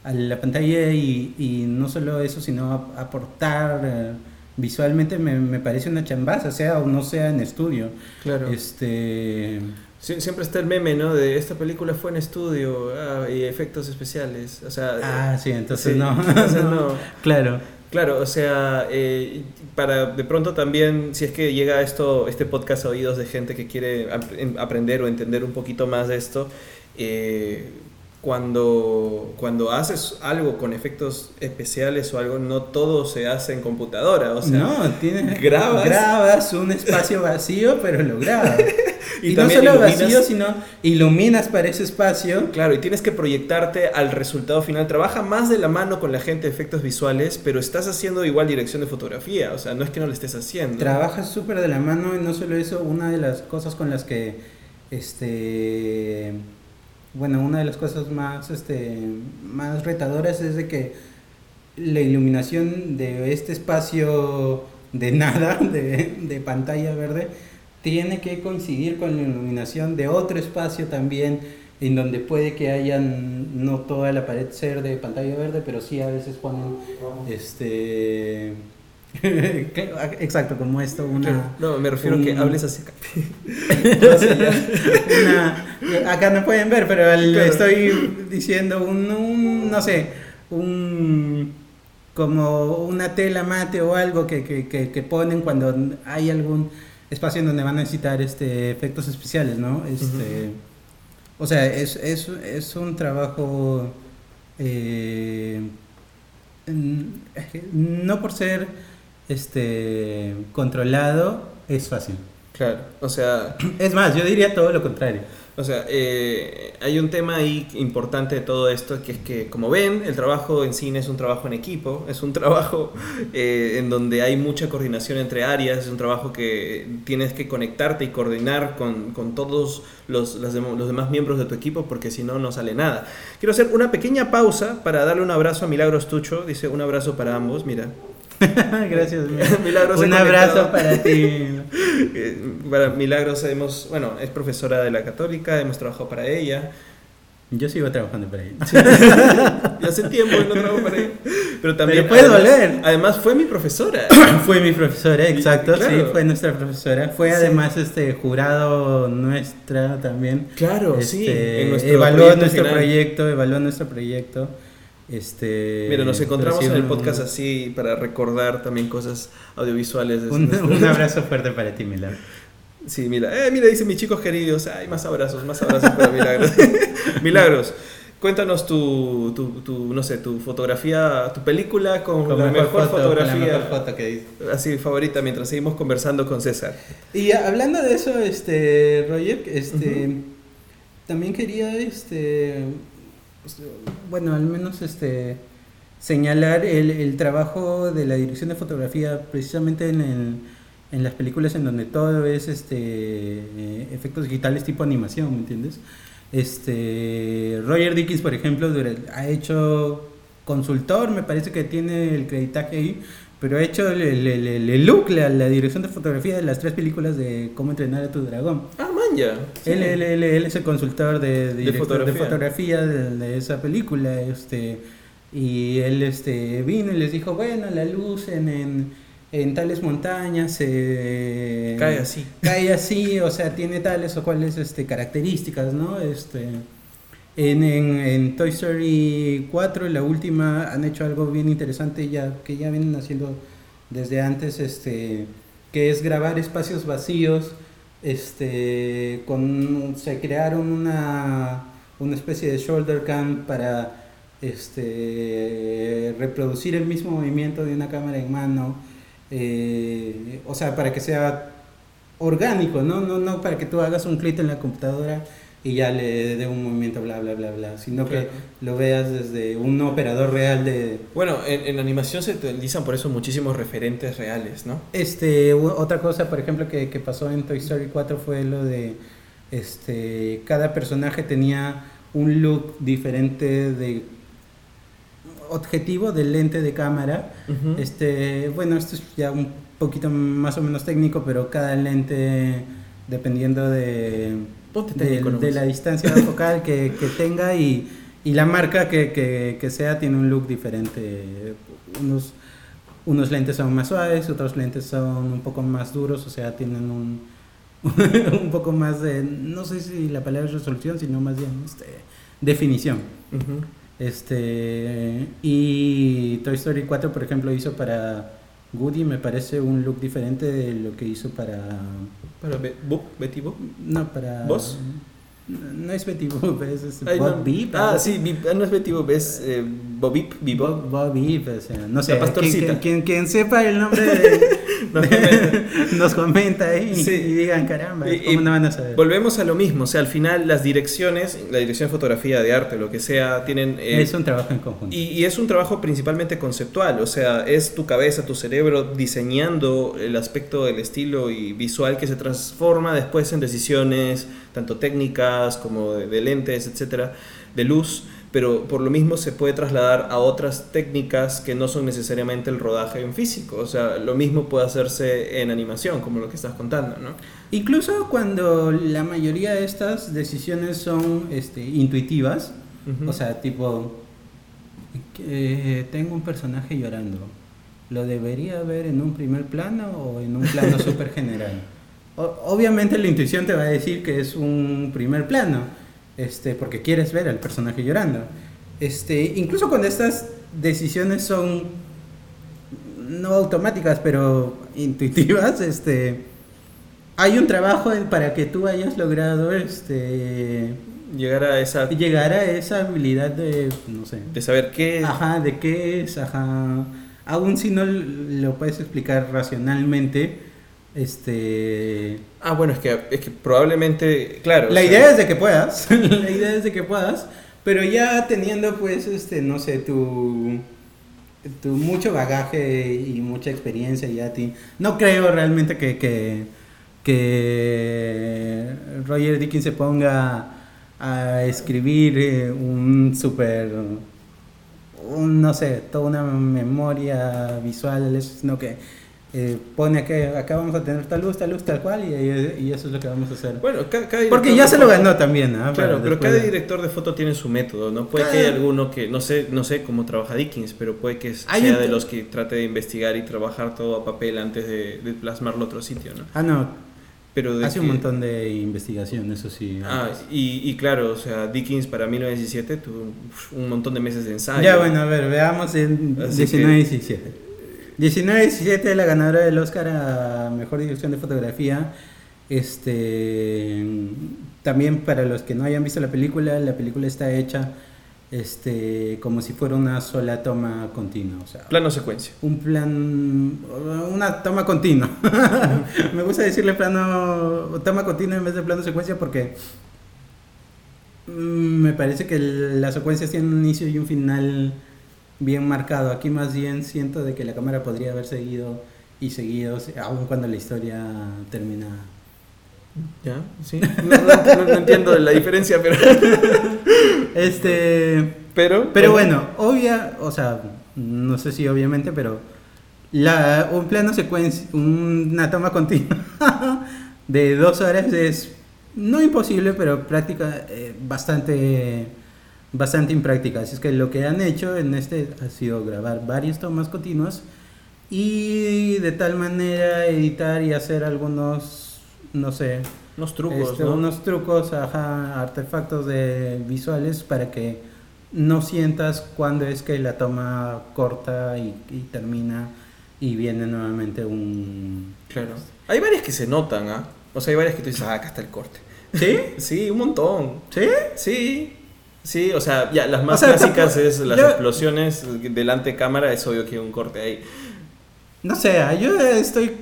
a la pantalla y, y no solo eso sino ap- aportar eh, visualmente me, me parece una chambaza sea o no sea en estudio Claro. este Sie- Siempre está el meme, ¿no? De esta película fue en estudio ah, y efectos especiales. O sea, ah sí entonces sí, no entonces no. (laughs) claro Claro, o sea, eh, para de pronto también, si es que llega esto, este podcast a oídos de gente que quiere ap- en- aprender o entender un poquito más de esto, eh, cuando, cuando haces algo con efectos especiales o algo, no todo se hace en computadora. O sea, no, tienes (laughs) grabas- grabas un espacio vacío, pero lo grabas. (laughs) Y y, no solo iluminas- vacío, sino iluminas para ese espacio. Claro, y tienes que proyectarte al resultado final. Trabaja más de la mano con la gente de efectos visuales, pero estás haciendo igual dirección de fotografía. O sea, no es que no lo estés haciendo. Trabajas súper de la mano y no solo eso, una de las cosas con las que, este, bueno, una de las cosas más, este, más retadoras es de que la iluminación de este espacio de (laughs) nada, de, de pantalla verde, tiene que coincidir con la iluminación de otro espacio también, en donde puede que hayan, no toda la pared ser de pantalla verde, pero sí a veces ponen, este... (laughs) Exacto, como esto, una... No, me refiero a que hables así (laughs) acá. Una- acá no pueden ver, pero el- Claro. estoy diciendo un, un, no sé, un como una tela mate o algo que, que, que, que ponen cuando hay algún espacio en donde van a necesitar este efectos especiales, ¿no? Este, O sea, es, es, es un trabajo eh, no por ser este controlado es fácil. Claro, o sea, (clears throat) Es más, yo diría todo lo contrario. o sea eh, hay un tema ahí importante de todo esto, que es que, como ven, el trabajo en cine es un trabajo en equipo, es un trabajo eh, en donde hay mucha coordinación entre áreas, es un trabajo que tienes que conectarte y coordinar con, con todos los, dem- los demás miembros de tu equipo, porque si no, no sale nada. Quiero hacer una pequeña pausa para darle un abrazo a Milagros Tucho, dice un abrazo para ambos, mira. (laughs) Gracias. mira. Milagros Un abrazo para ti. (laughs) Eh, para Milagros hemos, bueno, es profesora de la católica, hemos trabajado para ella. Yo sigo trabajando para ahí. (laughs) Ya hace tiempo que no trabajo para ella. Pero también. Pero puede además- doler. Además, fue mi profesora. (coughs) Fue mi profesora, exacto, Claro. sí, fue nuestra profesora. Fue Sí. además este jurado nuestra también. Claro, sí. Este, En nuestro evaluó proyecto nuestro final. proyecto, evaluó nuestro proyecto. Este, Mira, nos encontramos en el podcast así para recordar también cosas audiovisuales. de Un, abrazo fuerte para ti, Milán. Sí, mira, eh, mira, dice mis chicos queridos, ay, más abrazos, más abrazos para Milagros. (laughs) Milagros, cuéntanos tu, tu, tu, no sé, tu fotografía, tu película con, Con la mejor, foto, con fotografía, la mejor foto que dice. así favorita, mientras seguimos conversando con César. Y hablando de eso, este, Roger, este, también quería, este, bueno, al menos, este, señalar el, el trabajo de la dirección de fotografía precisamente en, en las películas en donde todo es, este, eh, efectos digitales tipo animación, ¿me entiendes? Este, Roger Dickens, por ejemplo, ha hecho consultor, me parece que tiene el creditaje ahí, pero ha hecho el, el- el- look, la, la dirección de fotografía de las tres películas de Cómo entrenar a tu dragón. Ah, ya. Sí. Él, él- él- él es el consultor de, de, fotografía. fotografía de, de esa película. Este, y él este, vino y les dijo, bueno, la luz en, en, en tales montañas se... Cae así. Cae así, o sea, tiene tales o cuales este, características, ¿no? Este, en, en, en Toy Story 4, la última, han hecho algo bien interesante ya, que ya vienen haciendo desde antes, este, que es grabar espacios vacíos. Este, con, se crearon una, una especie de shoulder cam para este, reproducir el mismo movimiento de una cámara en mano. eh, o sea, para que sea orgánico, ¿no? No, no para que tú hagas un clic en la computadora y ya le dé un movimiento, bla, bla, bla, bla, sino Claro. que lo veas desde un operador real de... Bueno, en, en animación se utilizan por eso muchísimos referentes reales, ¿no? Este, otra cosa, por ejemplo, que, que pasó en Toy Story 4 fue lo de, este, cada personaje tenía un look diferente de objetivo del lente de cámara. Este, bueno, esto es ya un poquito más o menos técnico, pero cada lente, dependiendo de, Ponte de, técnico de nomás. la distancia focal que, que tenga y, y la marca que, que, que sea, tiene un look diferente. Unos, unos lentes son más suaves, otros lentes son un poco más duros, o sea, tienen un, (laughs) un poco más de, no sé si la palabra es resolución, sino más bien este, definición. Este y Toy Story 4, por ejemplo, hizo para Woody, me parece un look diferente de lo que hizo para Para Be- Betty Boop. no para ¿Vos? No es Betty Boop, es, es Ay, Bob no. Beep, Ah, sí. Beep. Ah, no es Betty Boop, es eh, Bobip, Bob, Bebop. Bob Beep, o sea, no sé, La pastorcita. Quien, quien- quien sepa el nombre (laughs) de, Nos (laughs) comenta. nos comenta ahí y- Sí. y, digan caramba, ¿cómo y no van a saber? Volvemos a lo mismo, o sea, al final las direcciones, la dirección de fotografía, de arte, lo que sea, tienen... eh, es un trabajo en conjunto. Y, y es un trabajo principalmente conceptual, o sea, es tu cabeza, tu cerebro diseñando el aspecto del estilo y visual que se transforma después en decisiones tanto técnicas como de, de lentes, etcétera, de luz, pero por lo mismo se puede trasladar a otras técnicas que no son necesariamente el rodaje en físico, o sea, lo mismo puede hacerse en animación, como lo que estás contando, ¿no? Incluso cuando la mayoría de estas decisiones son este, intuitivas, o sea, tipo, que tengo un personaje llorando, ¿lo debería ver en un primer plano o en un plano (laughs) súper general? Obviamente la intuición te va a decir que es un primer plano, este, porque quieres ver al personaje llorando. Este, incluso cuando estas decisiones son no automáticas, pero intuitivas, (laughs) este, hay un trabajo para que tú hayas logrado este, Llegar a esa... llegar a esa habilidad de, no sé, de saber qué... ajá, de qué es, ajá, aún si no lo puedes explicar racionalmente, este, Ah, bueno, es que, es que probablemente, claro. o la sea, idea es de que puedas, (laughs) la idea es de que puedas, pero ya teniendo pues, este, no sé, tu, tu mucho bagaje y mucha experiencia ya a ti, no creo realmente que, que, que Roger Dickens se ponga a escribir eh, un super, un, no sé, toda una memoria visual, sino que eh, pone que acá vamos a tener tal luz, tal luz, tal cual, y, y eso es lo que vamos a hacer. Bueno, ca- cada Porque ya se lo ganó también, ¿ah? Claro, pero después cada de- director de foto tiene su método, ¿no? Puede que Cada- haya alguno que, no sé, no sé cómo trabaja Dickens, pero puede que Hay sea un- de los que trate de investigar y trabajar todo a papel antes de, de plasmarlo a otro sitio, ¿no? Ah, no, Pero hace un que- montón de investigación, eso sí. Ah, y, y claro, o sea, Dickens para 1917 tuvo un, un montón de meses de ensayo. ya, bueno, a ver, veamos en Así 19-17. 19-17, la ganadora del Oscar a Mejor Dirección de Fotografía. Este, también para los que no hayan visto la película, la película está hecha este, como si fuera una sola toma continua. O sea, Plano secuencia. un plan, una toma continua. (laughs) Me gusta decirle plano, toma continua en vez de plano secuencia porque mm, me parece que las secuencias tienen un inicio y un final bien marcado. Aquí más bien siento de que la cámara podría haber seguido y seguido, aun cuando la historia termina. ¿Ya? Sí. No, no- no- no entiendo la diferencia, pero... (laughs) Este, Pero, pero bueno, obvia, o sea, no sé si obviamente, pero La, un plano secuencia, una toma continua (laughs) de dos horas es no imposible, pero práctica eh, bastante bastante impráctica. Así es que lo que han hecho en este ha sido grabar varias tomas continuas y de tal manera editar y hacer algunos, no sé, unos trucos, este, ¿no? unos trucos, ajá, artefactos de visuales para que no sientas cuando es que la toma corta y, y termina y viene nuevamente un... Claro. Hay varias que se notan, ¿ah? O sea, hay varias que tú dices, ah, acá está el corte. ¿Sí? (laughs) Sí, un montón. ¿Sí? Sí. Sí, o sea, ya las más O sea, clásicas tampoco- es las yo- explosiones delante de cámara, es obvio que hay un corte ahí. No sé, yo estoy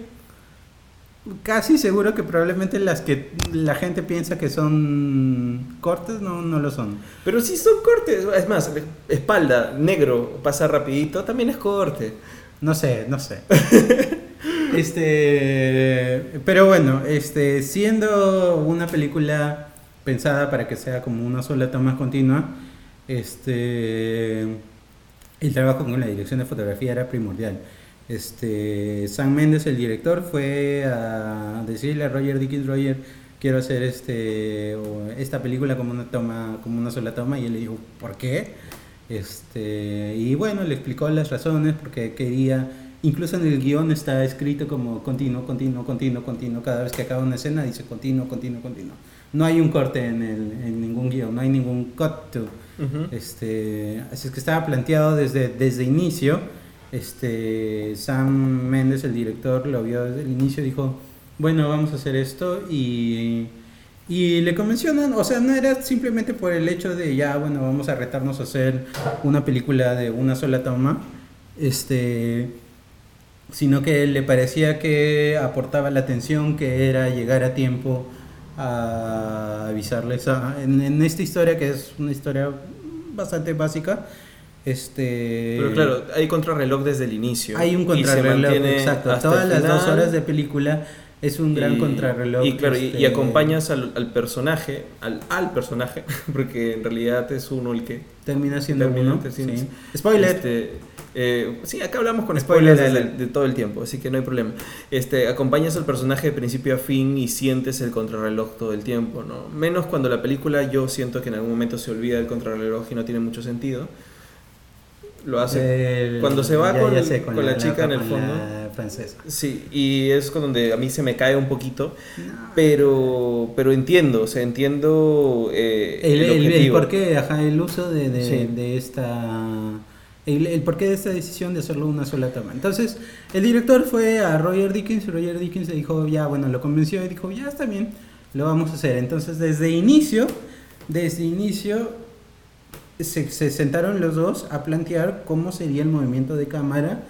casi seguro que probablemente las que la gente piensa que son cortes no, no lo son. Pero si son cortes, es más, espalda, negro, pasa rapidito, también es corte. No sé, no sé. (laughs) este, pero bueno, este, siendo una película pensada para que sea como una sola toma continua, este, el trabajo con la dirección de fotografía era primordial. Este, Sam Mendes, el director, fue a decirle a Roger Dickens, Roger, quiero hacer este, esta película como una toma, como una sola toma, y él le dijo, ¿por qué? Este, y bueno, le explicó las razones porque quería, incluso en el guion está escrito como continuo, continuo, continuo, continuo. Cada vez que acaba una escena dice continuo, continuo, continuo. No hay un corte en, el, en ningún guion, no hay ningún cut to. Este, así es que estaba planteado desde, desde inicio. Este, Sam Mendes, el director, lo vio desde el inicio y dijo, bueno, vamos a hacer esto y, y le convencionan, o sea, no era simplemente por el hecho de ya, bueno, vamos a retarnos a hacer una película de una sola toma, este, sino que le parecía que aportaba la atención que era llegar a tiempo a avisarles a- en, en esta historia que es una historia bastante básica este Pero claro, hay contrarreloj desde el inicio. hay un contrarreloj exacto todas las dos horas de película es un gran Y- contrarreloj Y claro, y- y, este, acompañas al, al personaje, al, al personaje, (laughs) porque en realidad es uno el que termina siendo termina uno termina- sí. spoiler Este, eh, sí, acá hablamos con Spoiler spoilers de, todo el tiempo, así que no hay problema. Este, acompañas al personaje de principio a fin y sientes el contrarreloj todo el tiempo, ¿no? Menos cuando la película yo siento que en algún momento se olvida del contrarreloj y no tiene mucho sentido. Lo hace. El- cuando se va ya- con, ya el- sé, con la, chica en el fondo. la francesa Sí, y es con donde a mí se me cae un poquito, No. pero, pero entiendo, o sea, entiendo eh, el, el, el objetivo. porqué, ajá, el uso de, de, Sí. de esta. El, el porqué de esta decisión de hacerlo una sola toma. Entonces, el director fue a Roger Dickens. Roger Dickens le dijo, ya, bueno, lo convenció y dijo, ya está bien, lo vamos a hacer. Entonces, desde inicio, desde inicio, se, se sentaron los dos a plantear cómo sería el movimiento de cámara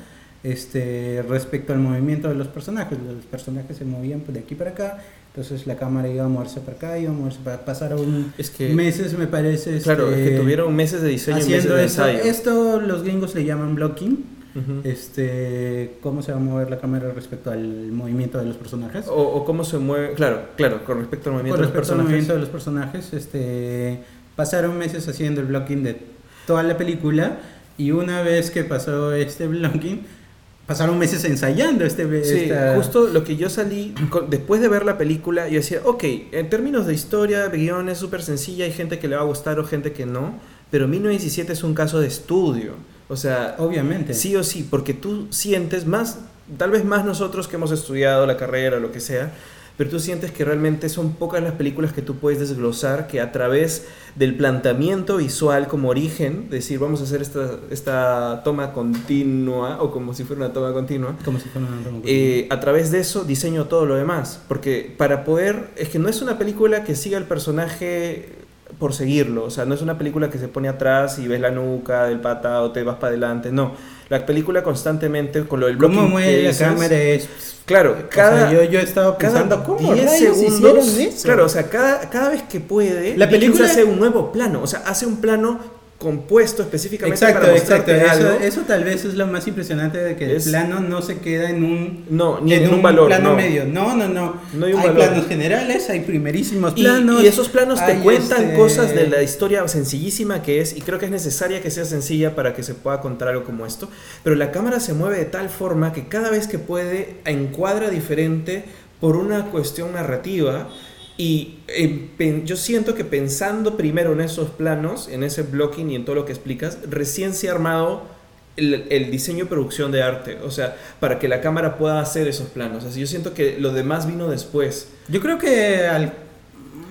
este, respecto al movimiento de los personajes. Los personajes se movían de aquí para acá, entonces la cámara iba a moverse para acá, iba a moverse para Pasaron Es que, meses, me parece. claro, es este, que tuvieron meses de diseño y meses haciendo de esto. ensayo. Esto los gringos le llaman blocking. Ujú. Este, cómo se va a mover la cámara respecto al movimiento de los personajes. O, o cómo se mueve, claro, claro, con respecto al movimiento Con de los respecto al personajes. movimiento de los personajes, este, pasaron meses haciendo el blocking de toda la película y una vez que pasó este blocking, pasaron meses ensayando este Sí, esta- justo lo que yo salí, con- después de ver la película, yo decía, ok, en términos de historia, guion es súper sencilla, hay gente que le va a gustar o gente que no, pero 1917 es un caso de estudio, o sea, obviamente. sí o sí, porque tú sientes más, tal vez más nosotros que hemos estudiado la carrera o lo que sea, pero tú sientes que realmente son pocas las películas que tú puedes desglosar que a través del planteamiento visual como origen, decir vamos a hacer esta, esta toma continua o como si fuera una toma continua, como si fuera una toma eh, a través de eso diseño todo lo demás. Porque para poder. Es que no es una película que siga el personaje por seguirlo. O sea, no es una película que se pone atrás y ves la nuca del pata o te vas para adelante. No. La película constantemente con lo del ¿Cómo blocking mueve que la dices, cámara? Es, Claro, o cada. sea, yo, yo he estado cada pensando, ¿cómo 10 rayos segundos, eso? Claro, o sea, cada, cada vez que puede, La película- hace un nuevo plano. O sea, hace un plano compuesto específicamente Exacto, para exacto. mostrarte Eso, algo. eso tal vez es lo más impresionante de que Es- el plano no se queda en un No, ni en, un, valor. plano no. medio. No, no, no. No hay planos generales, hay primerísimos planos. y esos planos te cuentan este, cosas de la historia sencillísima que es, y creo que es necesaria que sea sencilla para que se pueda contar algo como esto, pero la cámara se mueve de tal forma que cada vez que puede encuadra diferente por una cuestión narrativa. Y eh, yo siento que pensando primero en esos planos, en ese blocking y en todo lo que explicas, recién se ha armado el, el diseño y producción de arte. O sea, para que la cámara pueda hacer esos planos. Así yo siento que lo demás vino después. Yo creo que al,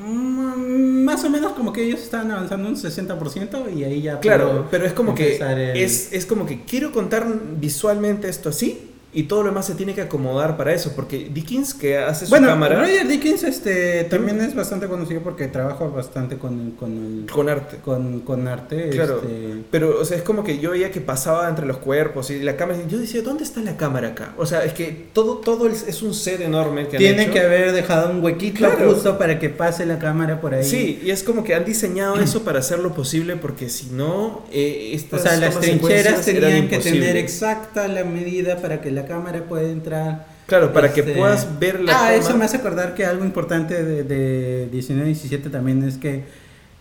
mm, más o menos como que ellos estaban avanzando un 60% y ahí ya Claro, pero es como que el- es, es como que quiero contar visualmente esto así y todo lo demás se tiene que acomodar para eso, porque Dickens que hace su Bueno, cámara Roger Dickens este, también es bastante conocido porque trabaja bastante con, con, el- con arte. con, con arte. Claro, este, pero o sea, es como que yo veía que pasaba entre los cuerpos y la cámara, y yo decía, ¿dónde está la cámara acá? O sea, es que todo todo es, es un set enorme que Tiene que haber dejado un huequito Claro. justo para que pase la cámara por ahí. Sí, y es como que han diseñado (clears throat) eso para hacerlo posible, porque si no, eh, O estas sea, las trincheras tenían que tener exacta la medida para que la cámara pueda entrar. Claro, para que Este, puedas ver la Ah, toma. eso me hace acordar que algo importante de, de 19-17 también es que,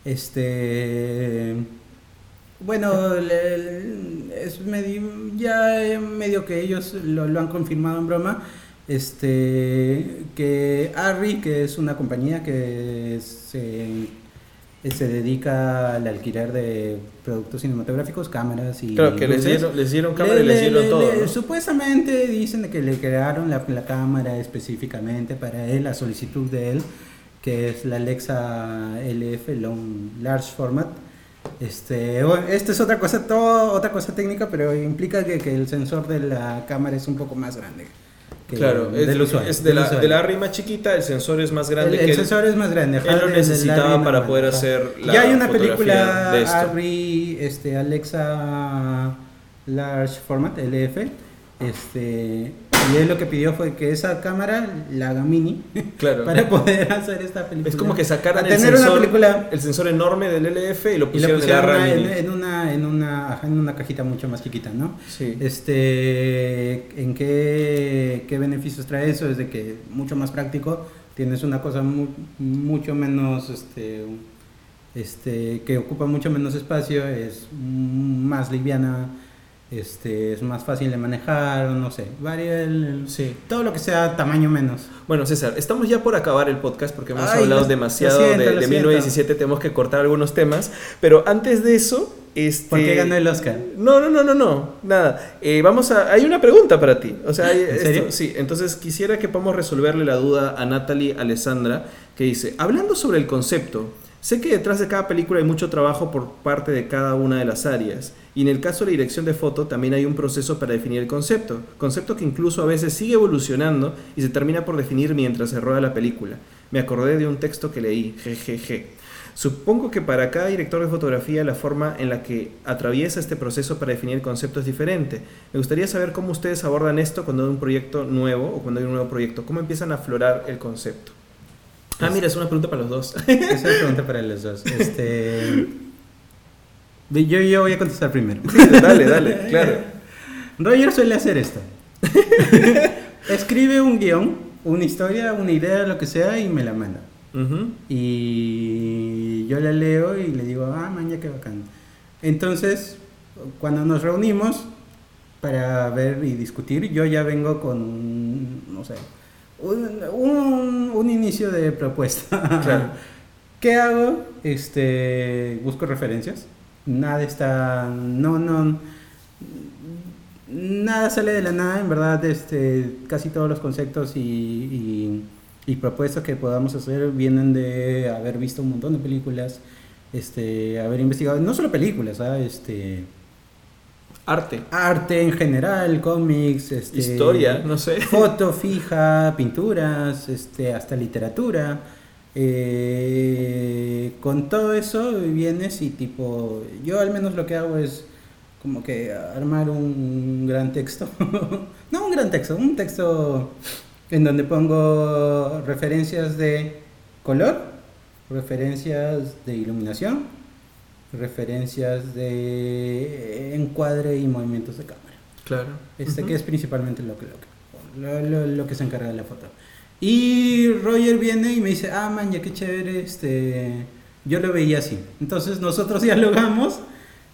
este, bueno, le- le- es medio, ya eh, medio que ellos lo, lo han confirmado en broma, este, que Arri, que es una compañía que se, se dedica al alquiler de productos cinematográficos, cámaras y Claro, que les dieron, les dieron cámara le- y les le- dieron le- todo. le- ¿no? Supuestamente dicen que le crearon la, la cámara específicamente para él, la solicitud de él, que es la Alexa LF Long Large Format. Este, bueno, esta es otra cosa, todo, otra cosa técnica, pero implica que, que el sensor de la cámara es un poco más grande. Claro, es, del usuario. es de, del la, usuario. de la más chiquita, el sensor es más grande el, que el el- sensor es más grande. él lo necesitaba para poder hacer la Ya hay una película de esto. Arri, este, Alexa Large Format, LF. Este, y él lo que pidió fue que esa cámara la haga mini (laughs) Claro. para poder hacer esta película. Es como que sacaran A el tener sensor, una película el sensor enorme del LF y lo y pusieron, en la pusieron RAM en, una en una en una cajita mucho más chiquita, ¿no? Sí. Este, ¿en qué, qué beneficios trae eso? Es de que mucho más práctico, tienes una cosa mu- mucho menos, este, este, que ocupa mucho menos espacio, es más liviana, este, es más fácil de manejar, no sé, varía el, Sí. todo lo que sea tamaño menos. Bueno, César, estamos ya por acabar el podcast porque hemos Ay, hablado lo- demasiado lo siento, de, de siento. 1917, tenemos que cortar algunos temas, pero antes de eso, este... ¿Por qué ganó el Oscar? No, no, no, no, no, nada. Eh, vamos a... Hay una pregunta para ti. O sea, sí, entonces quisiera que podamos resolverle la duda a Natalie Alessandra, que dice, hablando sobre el concepto, sé que detrás de cada película hay mucho trabajo por parte de cada una de las áreas, y en el caso de la dirección de foto también hay un proceso para definir el concepto, concepto que incluso a veces sigue evolucionando y se termina por definir mientras se rueda la película. Me acordé de un texto que leí, jejeje. Supongo que para cada director de fotografía la forma en la que atraviesa este proceso para definir el concepto es diferente. Me gustaría saber cómo ustedes abordan esto cuando hay un proyecto nuevo o cuando hay un nuevo proyecto. ¿Cómo empiezan a aflorar el concepto? Ah, mira, es una pregunta para los dos. (laughs) Es la pregunta para los dos. Este, yo, yo voy a contestar primero. (laughs) dale, dale, claro. Roger suele hacer esto. (laughs) Escribe un guion, una historia, una idea, lo que sea, y me la manda. Y yo la leo y le digo, ah, man, ya qué bacán. Entonces, cuando nos reunimos para ver y discutir, yo ya vengo con, no sé, un, un- un inicio de propuesta. Claro. (laughs) ¿Qué hago? Este, busco referencias. Nada está, no, no, nada sale de la nada, en verdad, este, casi todos los conceptos y, y- y propuestas que podamos hacer vienen de haber visto un montón de películas, este, haber investigado, no solo películas, ¿ah? este, Arte, arte en general, cómics, este, historia, no sé. (laughs) foto fija, pinturas, este, hasta literatura. Eh, con todo eso vienes y tipo, yo al menos lo que hago es como que armar un gran texto, (laughs) no un gran texto, un texto en donde pongo referencias de color, referencias de iluminación, referencias de encuadre y movimientos de cámara. Claro. Este Ujú. que es principalmente lo que, lo, que, lo, lo- que se encarga de la foto. Y Roger viene y me dice, ah, man, ya qué chévere, este, yo lo veía así. Entonces nosotros (laughs) dialogamos,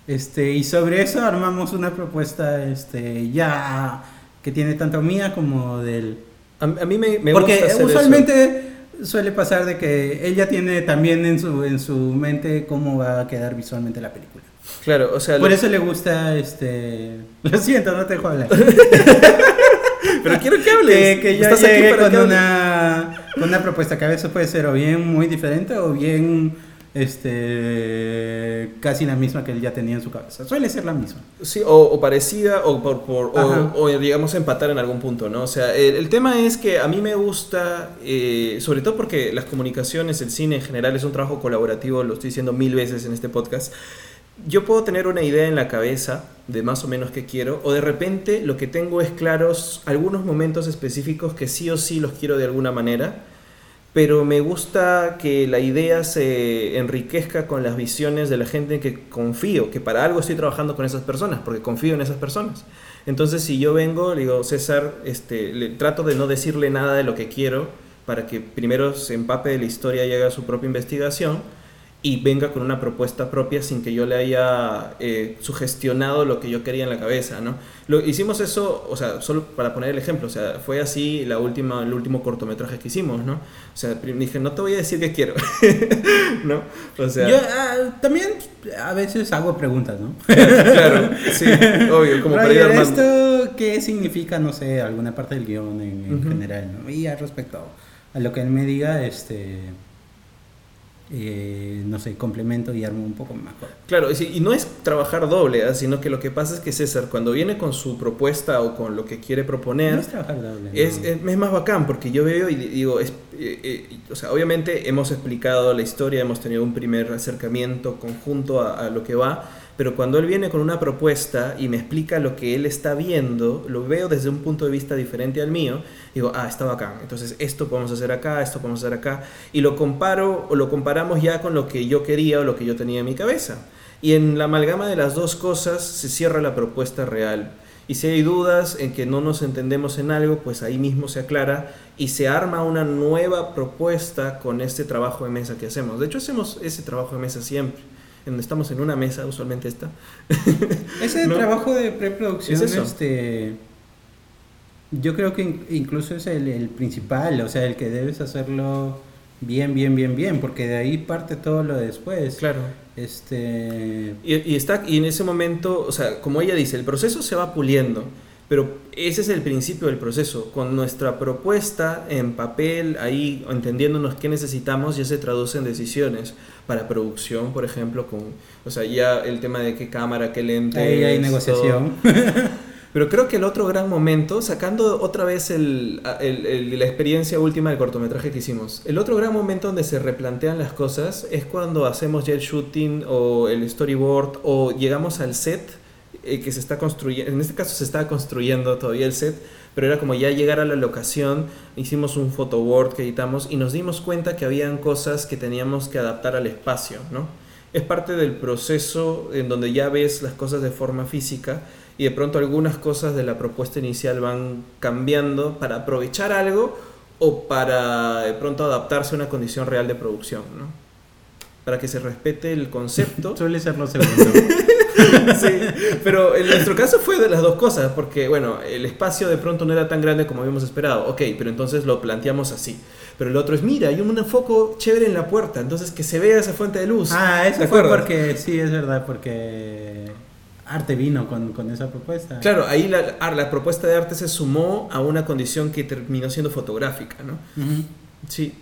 este, y sobre eso armamos una propuesta, este, ya que tiene tanto mía como del... A, a mí me, me Porque gusta hacer usualmente suele pasar de que ella tiene también en su, en su mente cómo va a quedar visualmente la película. Claro, o sea, Por lo- eso le gusta, este... (laughs) Lo siento, no te dejo hablar. (laughs) pero quiero que hables. que, que yo Estás aquí para con que una, con una propuesta que a veces puede ser o bien muy diferente o bien este casi la misma que él ya tenía en su cabeza. Suele ser la misma. Sí, o, o parecida, o, por, por- o, o digamos empatar en algún punto, ¿no? O sea, el, el tema es que a mí me gusta, eh, sobre todo porque las comunicaciones, el cine en general es un trabajo colaborativo, lo estoy diciendo mil veces en este podcast. Yo puedo tener una idea en la cabeza de más o menos qué quiero, o de repente lo que tengo es claros algunos momentos específicos que sí o sí los quiero de alguna manera, pero me gusta que la idea se enriquezca con las visiones de la gente en que confío, que para algo estoy trabajando con esas personas, porque confío en esas personas. Entonces, si yo vengo, le digo, César, este, le, trato de no decirle nada de lo que quiero, para que primero se empape de la historia y haga su propia investigación, y venga con una propuesta propia sin que yo le haya eh, sugestionado lo que yo quería en la cabeza, ¿no? Lo, hicimos eso, o sea, solo para poner el ejemplo, o sea, fue así la última, el último cortometraje que hicimos, ¿no? O sea, dije, no te voy a decir qué quiero, (laughs) ¿no? O sea, Yo ah, también a veces hago preguntas, ¿no? (laughs) claro, sí, (laughs) obvio, como para ir Roger. ¿esto qué significa, no sé, alguna parte del guion en, en Ujú. general? ¿no? Y al respecto a lo que él me diga, este, eh, no sé, complemento y armo un poco mejor. Claro, y no es trabajar doble, ¿ah? sino que lo que pasa es que César, cuando viene con su propuesta o con lo que quiere proponer, No es trabajar doble. Es, no. es, es más bacán porque yo veo y di- digo, es, eh, eh, o sea, obviamente hemos explicado la historia, hemos tenido un primer acercamiento conjunto a, a lo que va, pero cuando él viene con una propuesta y me explica lo que él está viendo, lo veo desde un punto de vista diferente al mío, digo, ah, está bacán, entonces esto podemos hacer acá, esto podemos hacer acá, y lo comparo o lo comparamos ya con lo que yo quería o lo que yo tenía en mi cabeza. Y en la amalgama de las dos cosas se cierra la propuesta real. Y si hay dudas en que no nos entendemos en algo, pues ahí mismo se aclara y se arma una nueva propuesta con este trabajo de mesa que hacemos. De hecho, hacemos ese trabajo de mesa siempre. En- Estamos en una mesa, usualmente esta. (laughs) Ese ¿no? trabajo de preproducción, Es este, yo creo que in- incluso es el, el principal, o sea, el que debes hacerlo bien, bien, bien, bien, porque de ahí parte todo lo de después. Claro. Este, Y, y está, y en ese momento, o sea, como ella dice, el proceso se va puliendo, pero ese es el principio del proceso. Con nuestra propuesta en papel, ahí entendiéndonos qué necesitamos, ya se traduce en decisiones para producción, por ejemplo, con, o sea, ya el tema de qué cámara, qué lente. ahí hay negociación. (laughs) Pero creo que el otro gran momento, sacando otra vez el, el- el- la experiencia última del cortometraje que hicimos, el otro gran momento donde se replantean las cosas es cuando hacemos ya el shooting o el storyboard o llegamos al set eh, que se está construyendo, en este caso se estaba construyendo todavía el set, pero era como ya llegar a la locación, hicimos un photoboard que editamos y nos dimos cuenta que habían cosas que teníamos que adaptar al espacio, ¿no? Es parte del proceso en donde ya ves las cosas de forma física y de pronto algunas cosas de la propuesta inicial van cambiando para aprovechar algo o para de pronto adaptarse a una condición real de producción, ¿no? Para que se respete el concepto. (laughs) Suele ser lo segundo. (laughs) sí, pero en nuestro caso fue de las dos cosas, porque bueno, el espacio de pronto no era tan grande como habíamos esperado, ok, pero entonces lo planteamos así. Pero el otro es, mira, hay un foco chévere en la puerta, entonces que se vea esa fuente de luz. ah, eso ¿Te fue acuerdas? porque, sí, es verdad, porque Arte vino con, con esa propuesta. Claro, ahí la, ah, la propuesta de arte se sumó a una condición que terminó siendo fotográfica, ¿no? Ujú. Sí.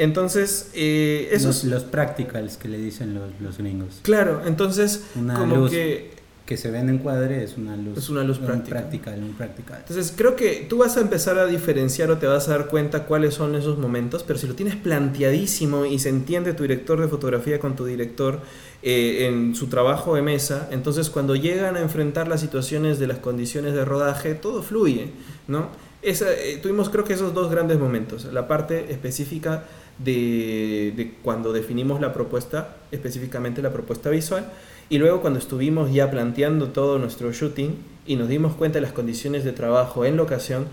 Entonces, eh, eso los, los practicals que le dicen los, los gringos. Claro, entonces, Una como luz. que... Que se ven en cuadre es una luz. Es una luz un práctica. practical, un practical. Entonces, creo que tú vas a empezar a diferenciar o te vas a dar cuenta cuáles son esos momentos, pero si lo tienes planteadísimo y se entiende tu director de fotografía con tu director eh, en su trabajo de mesa, entonces cuando llegan a enfrentar las situaciones de las condiciones de rodaje, todo fluye, ¿no? Esa, eh, tuvimos creo que esos dos grandes momentos, la parte específica de, de cuando definimos la propuesta, específicamente la propuesta visual, y luego cuando estuvimos ya planteando todo nuestro shooting y nos dimos cuenta de las condiciones de trabajo en locación,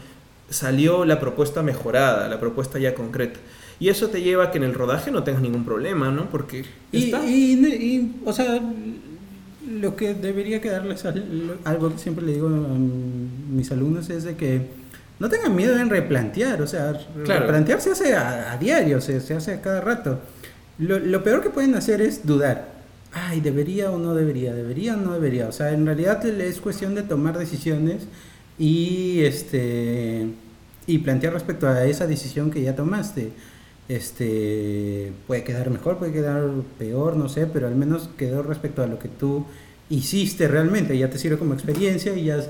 salió la propuesta mejorada, la propuesta ya concreta. Y eso te lleva a que en el rodaje no tengas ningún problema, ¿no? Porque Y, está. y- y, o sea, lo que debería quedarles al- algo que siempre le digo a mis alumnos es de que no tengan miedo en replantear, o sea, Claro. replantear se hace a, a diario, se, se hace a cada rato. Lo, lo peor que pueden hacer es dudar. Ay, debería o no debería, debería o no debería. O sea, en realidad es cuestión de tomar decisiones y este y plantear respecto a esa decisión que ya tomaste. Este puede quedar mejor, puede quedar peor, no sé, pero al menos quedó respecto a lo que tú hiciste realmente, ya te sirve como experiencia y ya, ya,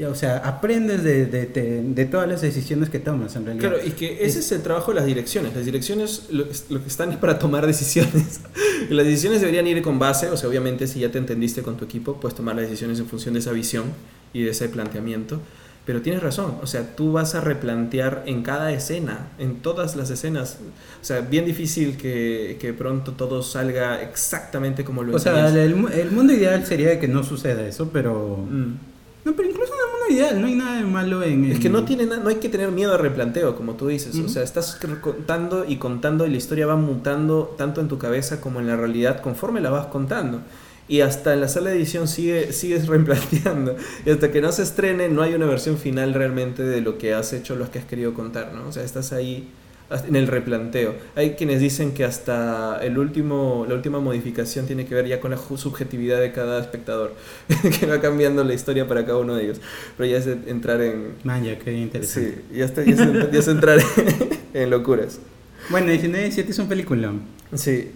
o sea, aprendes de, de, de- de todas las decisiones que tomas en realidad. Claro, y que ese es el trabajo de las direcciones. Las direcciones lo, lo que están es para tomar decisiones. (laughs) Las decisiones deberían ir con base, o sea, obviamente si ya te entendiste con tu equipo, puedes tomar las decisiones en función de esa visión y de ese planteamiento. Pero tienes razón, o sea, tú vas a replantear en cada escena, en todas las escenas. O sea, bien difícil que, que pronto todo salga exactamente como lo o sea, el, el mundo ideal sería que no suceda eso, pero... Mm. No, pero incluso no hay nada de malo en... Es que no tiene no hay que tener miedo a replanteo, como tú dices. O sea, estás contando y contando y la historia va mutando tanto en tu cabeza como en la realidad conforme la vas contando. Y hasta en la sala de edición sigue, sigues (laughs) replanteando. Y hasta que no se estrene, no hay una versión final realmente de lo que has hecho, lo que has querido contar, ¿no? O sea, estás ahí en el replanteo. Hay quienes dicen que hasta el último, la última modificación tiene que ver ya con la subjetividad de cada espectador, (laughs) que va cambiando la historia para cada uno de ellos. Pero ya es de entrar en, Man, ya, qué interesante. Sí, ya, está, ya, es, ya es entrar (laughs) en locuras. Bueno, 1917 es un peliculón. Sí.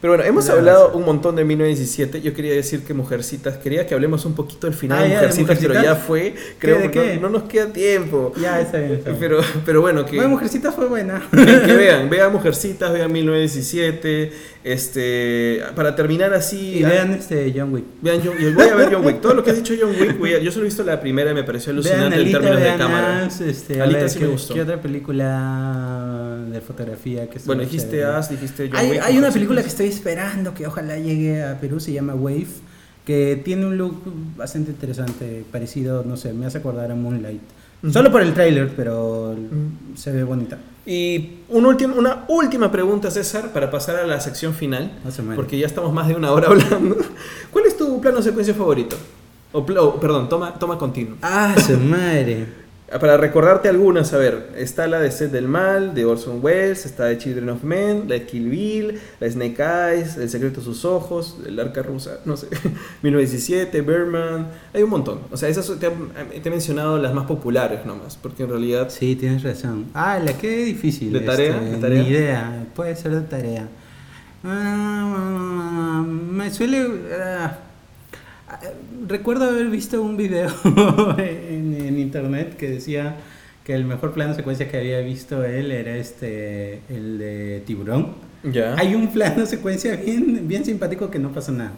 Pero bueno, hemos hablado un montón de 1917. Yo quería decir que Mujercitas, quería que hablemos un poquito del final Ah, de ya, de Mujercitas, pero ya Mujercitas. fue. Creo de que no, no nos queda tiempo. Ya, está bien. está bien. Pero, pero bueno, que, Bueno, Mujercita fue buena. que, que vean, vean Mujercitas, vean 1917. Este, para terminar así. Y ah, vean este John Wick. vean John- yo voy a ver John Wick. Todo lo que has dicho John Wick, voy a- yo solo he visto la primera y me pareció Vean alucinante en Alita, términos de vean cámara. As, este, a Alita ver, sí ¿qué, me gustó. ¿qué otra película de fotografía que Bueno, dijiste? As, dijiste John Hay, Wick. hay una película que estoy esperando que ojalá llegue a Perú, se llama Wave, que tiene un look bastante interesante, parecido, no sé, me hace acordar a Moonlight. Solo por el tráiler, pero se ve bonita. Y un último- una última pregunta, César, para pasar a la sección final, porque ya estamos más de una hora (laughs) hablando. ¿Cuál es tu plano secuencia favorito? O, pl- o, perdón, toma, toma continuo. Ah, su madre. Para recordarte algunas, a ver, está la de Sed del Mal, de Orson Welles, está de Children of Men, la de Kill Bill, la de Snake Eyes, El secreto de sus ojos, El arca rusa, no sé, (laughs) 1917, Berman, hay un montón. O sea, esas te, he- te he mencionado las más populares nomás, porque en realidad... Sí, tienes razón. Ah, la qué difícil. ¿De tarea? este, ¿De tarea? Ni idea, puede ser de tarea. Ah, me suele... ah, recuerdo haber visto un video (laughs) en, en internet que decía que el mejor plano secuencia que había visto él era este el de tiburón. Ya. Hay un plano secuencia bien, bien simpático que no pasa nada.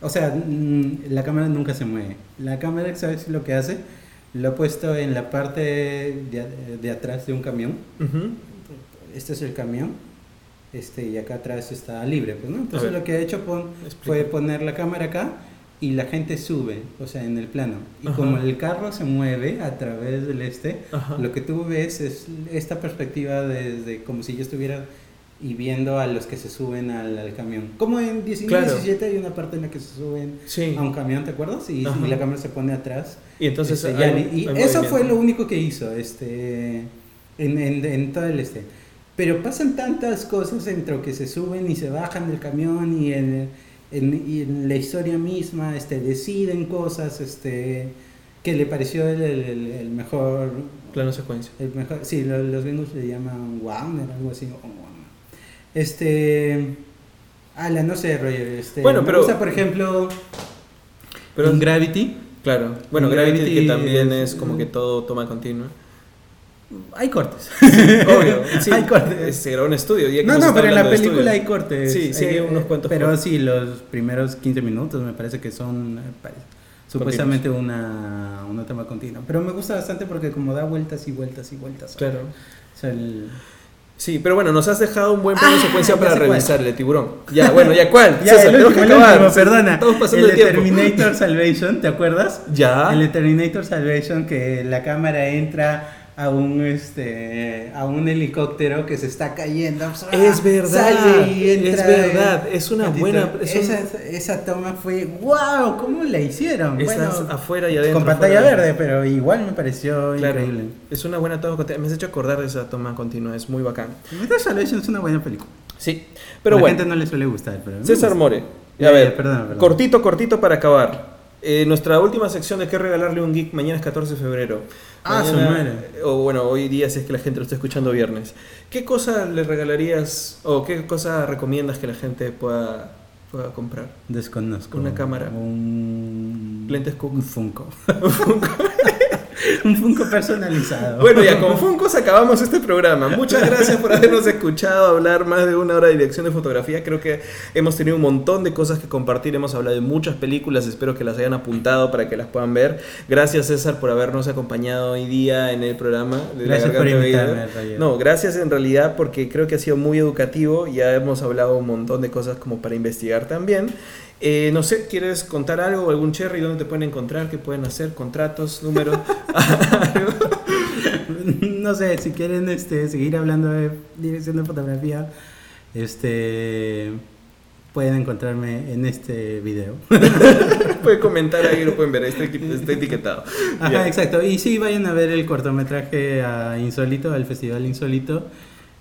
O sea, mm, la cámara nunca se mueve. La cámara, ¿sabes lo que hace? Lo he puesto en la parte de, de atrás de un camión. Ujú. Este es el camión. Este, y acá atrás está libre, pues, ¿no? Entonces lo que he hecho pon- fue poner la cámara acá y la gente sube, o sea, en el plano. Y Ajá. como el carro se mueve a través del este, Ajá. lo que tú ves es esta perspectiva desde como si yo estuviera y viendo a los que se suben al, al camión. Como en 19 Claro. 17 hay una parte en la que se suben Sí. a un camión, ¿te acuerdas? Y, y la cámara se pone atrás. Y entonces Este, hay- ya, y hay eso movimiento. fue lo único que hizo este en, en, en todo el este. Pero pasan tantas cosas entre que se suben y se bajan del camión y en, en- la historia misma este, deciden cosas este, que le pareció el, el- el- el mejor. Plano secuencia. El mejor sí, lo- los gringos le llaman Wagner, algo así. o. Este. Ala, no sé, Roger. Este, Bueno, me pero- gusta, por ejemplo, Pero, en Gravity. claro. Bueno, en Gravity, Gravity que también es- es como que todo toma continua. Hay cortes. (laughs) Obvio. Sí, Hay cortes. Se grabó un estudio. ya que No, no, pero en la de película hay cortes. Sí, sí, hay unos cuantos Pero cortes. sí, los primeros 15 minutos me parece que son eh, supuestamente una, una toma continua. Pero me gusta bastante porque como da vueltas y vueltas y vueltas. Claro. O sea, el- Sí, pero bueno, nos has dejado un buen plano de Ah, secuencia ya para sé cuál. revisar el de tiburón. Ya, bueno, ya cuál. (laughs) Ya, César, el último, que el acabar. último, perdona. Estamos pasando el el, de. Terminator Salvation, ¿te acuerdas? (laughs) Ya. El de Terminator Salvation que la cámara entra a un este a un helicóptero que se está cayendo. Es verdad, Sale y es verdad, es una ratito. buena- es un- esa, esa toma fue wow, ¿cómo la hicieron? Estás Bueno, afuera y adentro. con pantalla afuera verde, pero igual me pareció Claro, increíble. es una buena toma. Me has hecho acordar de esa toma continua, es muy bacán. Terminator Salvation es una buena película. Sí, pero a la bueno. gente no le suele gustar, pero César gusta. More, a ver, cortito, cortito para acabar. Eh, nuestra última sección de qué regalarle un geek mañana es 14 de febrero. Ah, su Mañana-. O bueno, hoy día si es que la gente lo está escuchando viernes. ¿Qué cosa le regalarías o qué cosa recomiendas que la gente pueda, pueda comprar? Desconozco. Una cámara. Un. Lentes Cook. Un Funko. (laughs) (laughs) un Funko personalizado. Bueno, ya con Funkos acabamos este programa. Muchas gracias por habernos escuchado hablar más de una hora de dirección de fotografía. Creo que hemos tenido un montón de cosas que compartir. Hemos hablado de muchas películas. Espero que las hayan apuntado para que las puedan ver. Gracias, César, por habernos acompañado hoy día en el programa. De La Gracias por Garganta invitarme. No, gracias en realidad porque creo que ha sido muy educativo. Ya hemos hablado un montón de cosas como para investigar también. Eh, no sé, ¿quieres contar algo? ¿Algún cherry? ¿Dónde te pueden encontrar? ¿Qué pueden hacer? ¿Contratos? ¿Números? (laughs) no sé, si quieren este, seguir hablando de dirección de fotografía, este pueden encontrarme en este video. (laughs) Pueden comentar ahí, lo pueden ver, está, etiquetado. Ajá, exacto. Y sí, vayan a ver el cortometraje a Insólito, al Festival Insólito.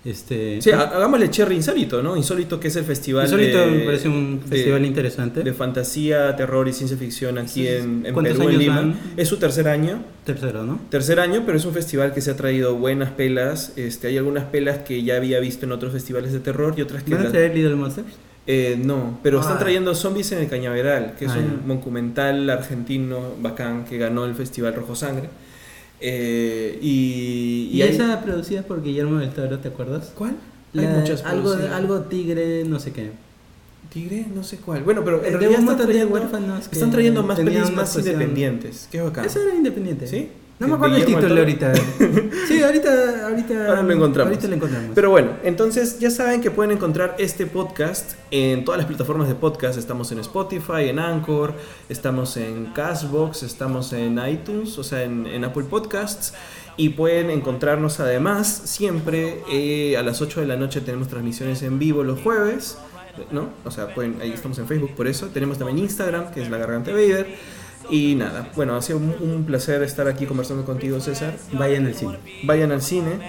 Este, Sí, ha- hagámosle Cherry Insólito, ¿no? Insólito que es el festival Insólito de, me parece un de- festival interesante. de fantasía, terror y ciencia ficción aquí en, en ¿Cuántos Perú, en Lima. van? Es su tercer año. Tercero, ¿no? Tercer año, pero es un festival que se ha traído buenas pelas. Este, hay algunas pelas que ya había visto en otros festivales de terror y otras que... ¿Van a traer Little Monsters? Eh, no, pero están Ah. trayendo Zombies en el Cañaveral, que es Ah, un ya. documental argentino bacán que ganó el Festival Rojo Sangre. Eh, y, Y, hay- esa producida por Guillermo del Toro, ¿te acuerdas? ¿Cuál? La- Hay muchas algo, algo tigre, no sé qué. Tigre, no sé cuál. Bueno, pero en realidad están trayendo, huérfanos están trayendo más pelis una más independientes. Qué bacán. Esa era independiente. ¿Sí? No ¿De me acuerdo el título ahorita. sí, ahorita, ahorita. Ahora lo encontramos. Ahorita lo encontramos. Pero bueno, entonces ya saben que pueden encontrar este podcast en todas las plataformas de podcast. Estamos en Spotify, en Anchor, estamos en Castbox, estamos en iTunes, o sea, en, en Apple Podcasts. Y pueden encontrarnos además siempre eh, a las 8 de la noche tenemos transmisiones en vivo los jueves. ¿No? O sea, pueden, ahí estamos en Facebook por eso. Tenemos también Instagram, que es La Garganta Vader. Y nada, bueno, ha sido un, un placer estar aquí conversando contigo, César. Vayan al cine. Vayan al cine.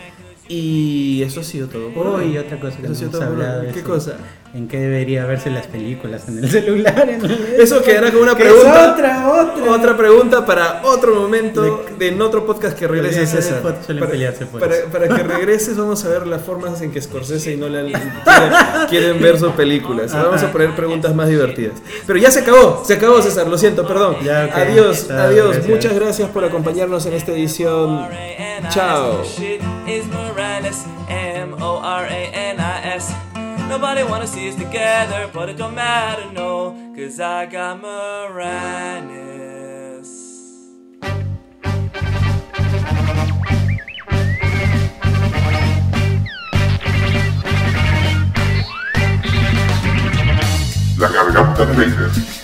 Y eso ha sido todo. por Oh, hoy. y otra cosa que Eso no hemos hablado. ¿Qué cosa? En qué debería verse las películas, en el (laughs) celular. En el... (laughs) Eso quedará como una pregunta. otra, otra. Otra pregunta para otro momento de, en otro podcast que regrese César. Para, que (laughs) regreses vamos a ver las formas en que Scorsese y Nolan quieren, quieren ver sus películas. Vamos a poner preguntas más divertidas. Pero ya se acabó, se acabó César, lo siento, perdón. Ya. Adiós, adiós. gracias. Muchas gracias por acompañarnos en esta edición. Chao. Is Morales, M O R A N I S. Nobody wanna see us together, but it don't matter, no, cause I got Moranis. Garganta de Vader.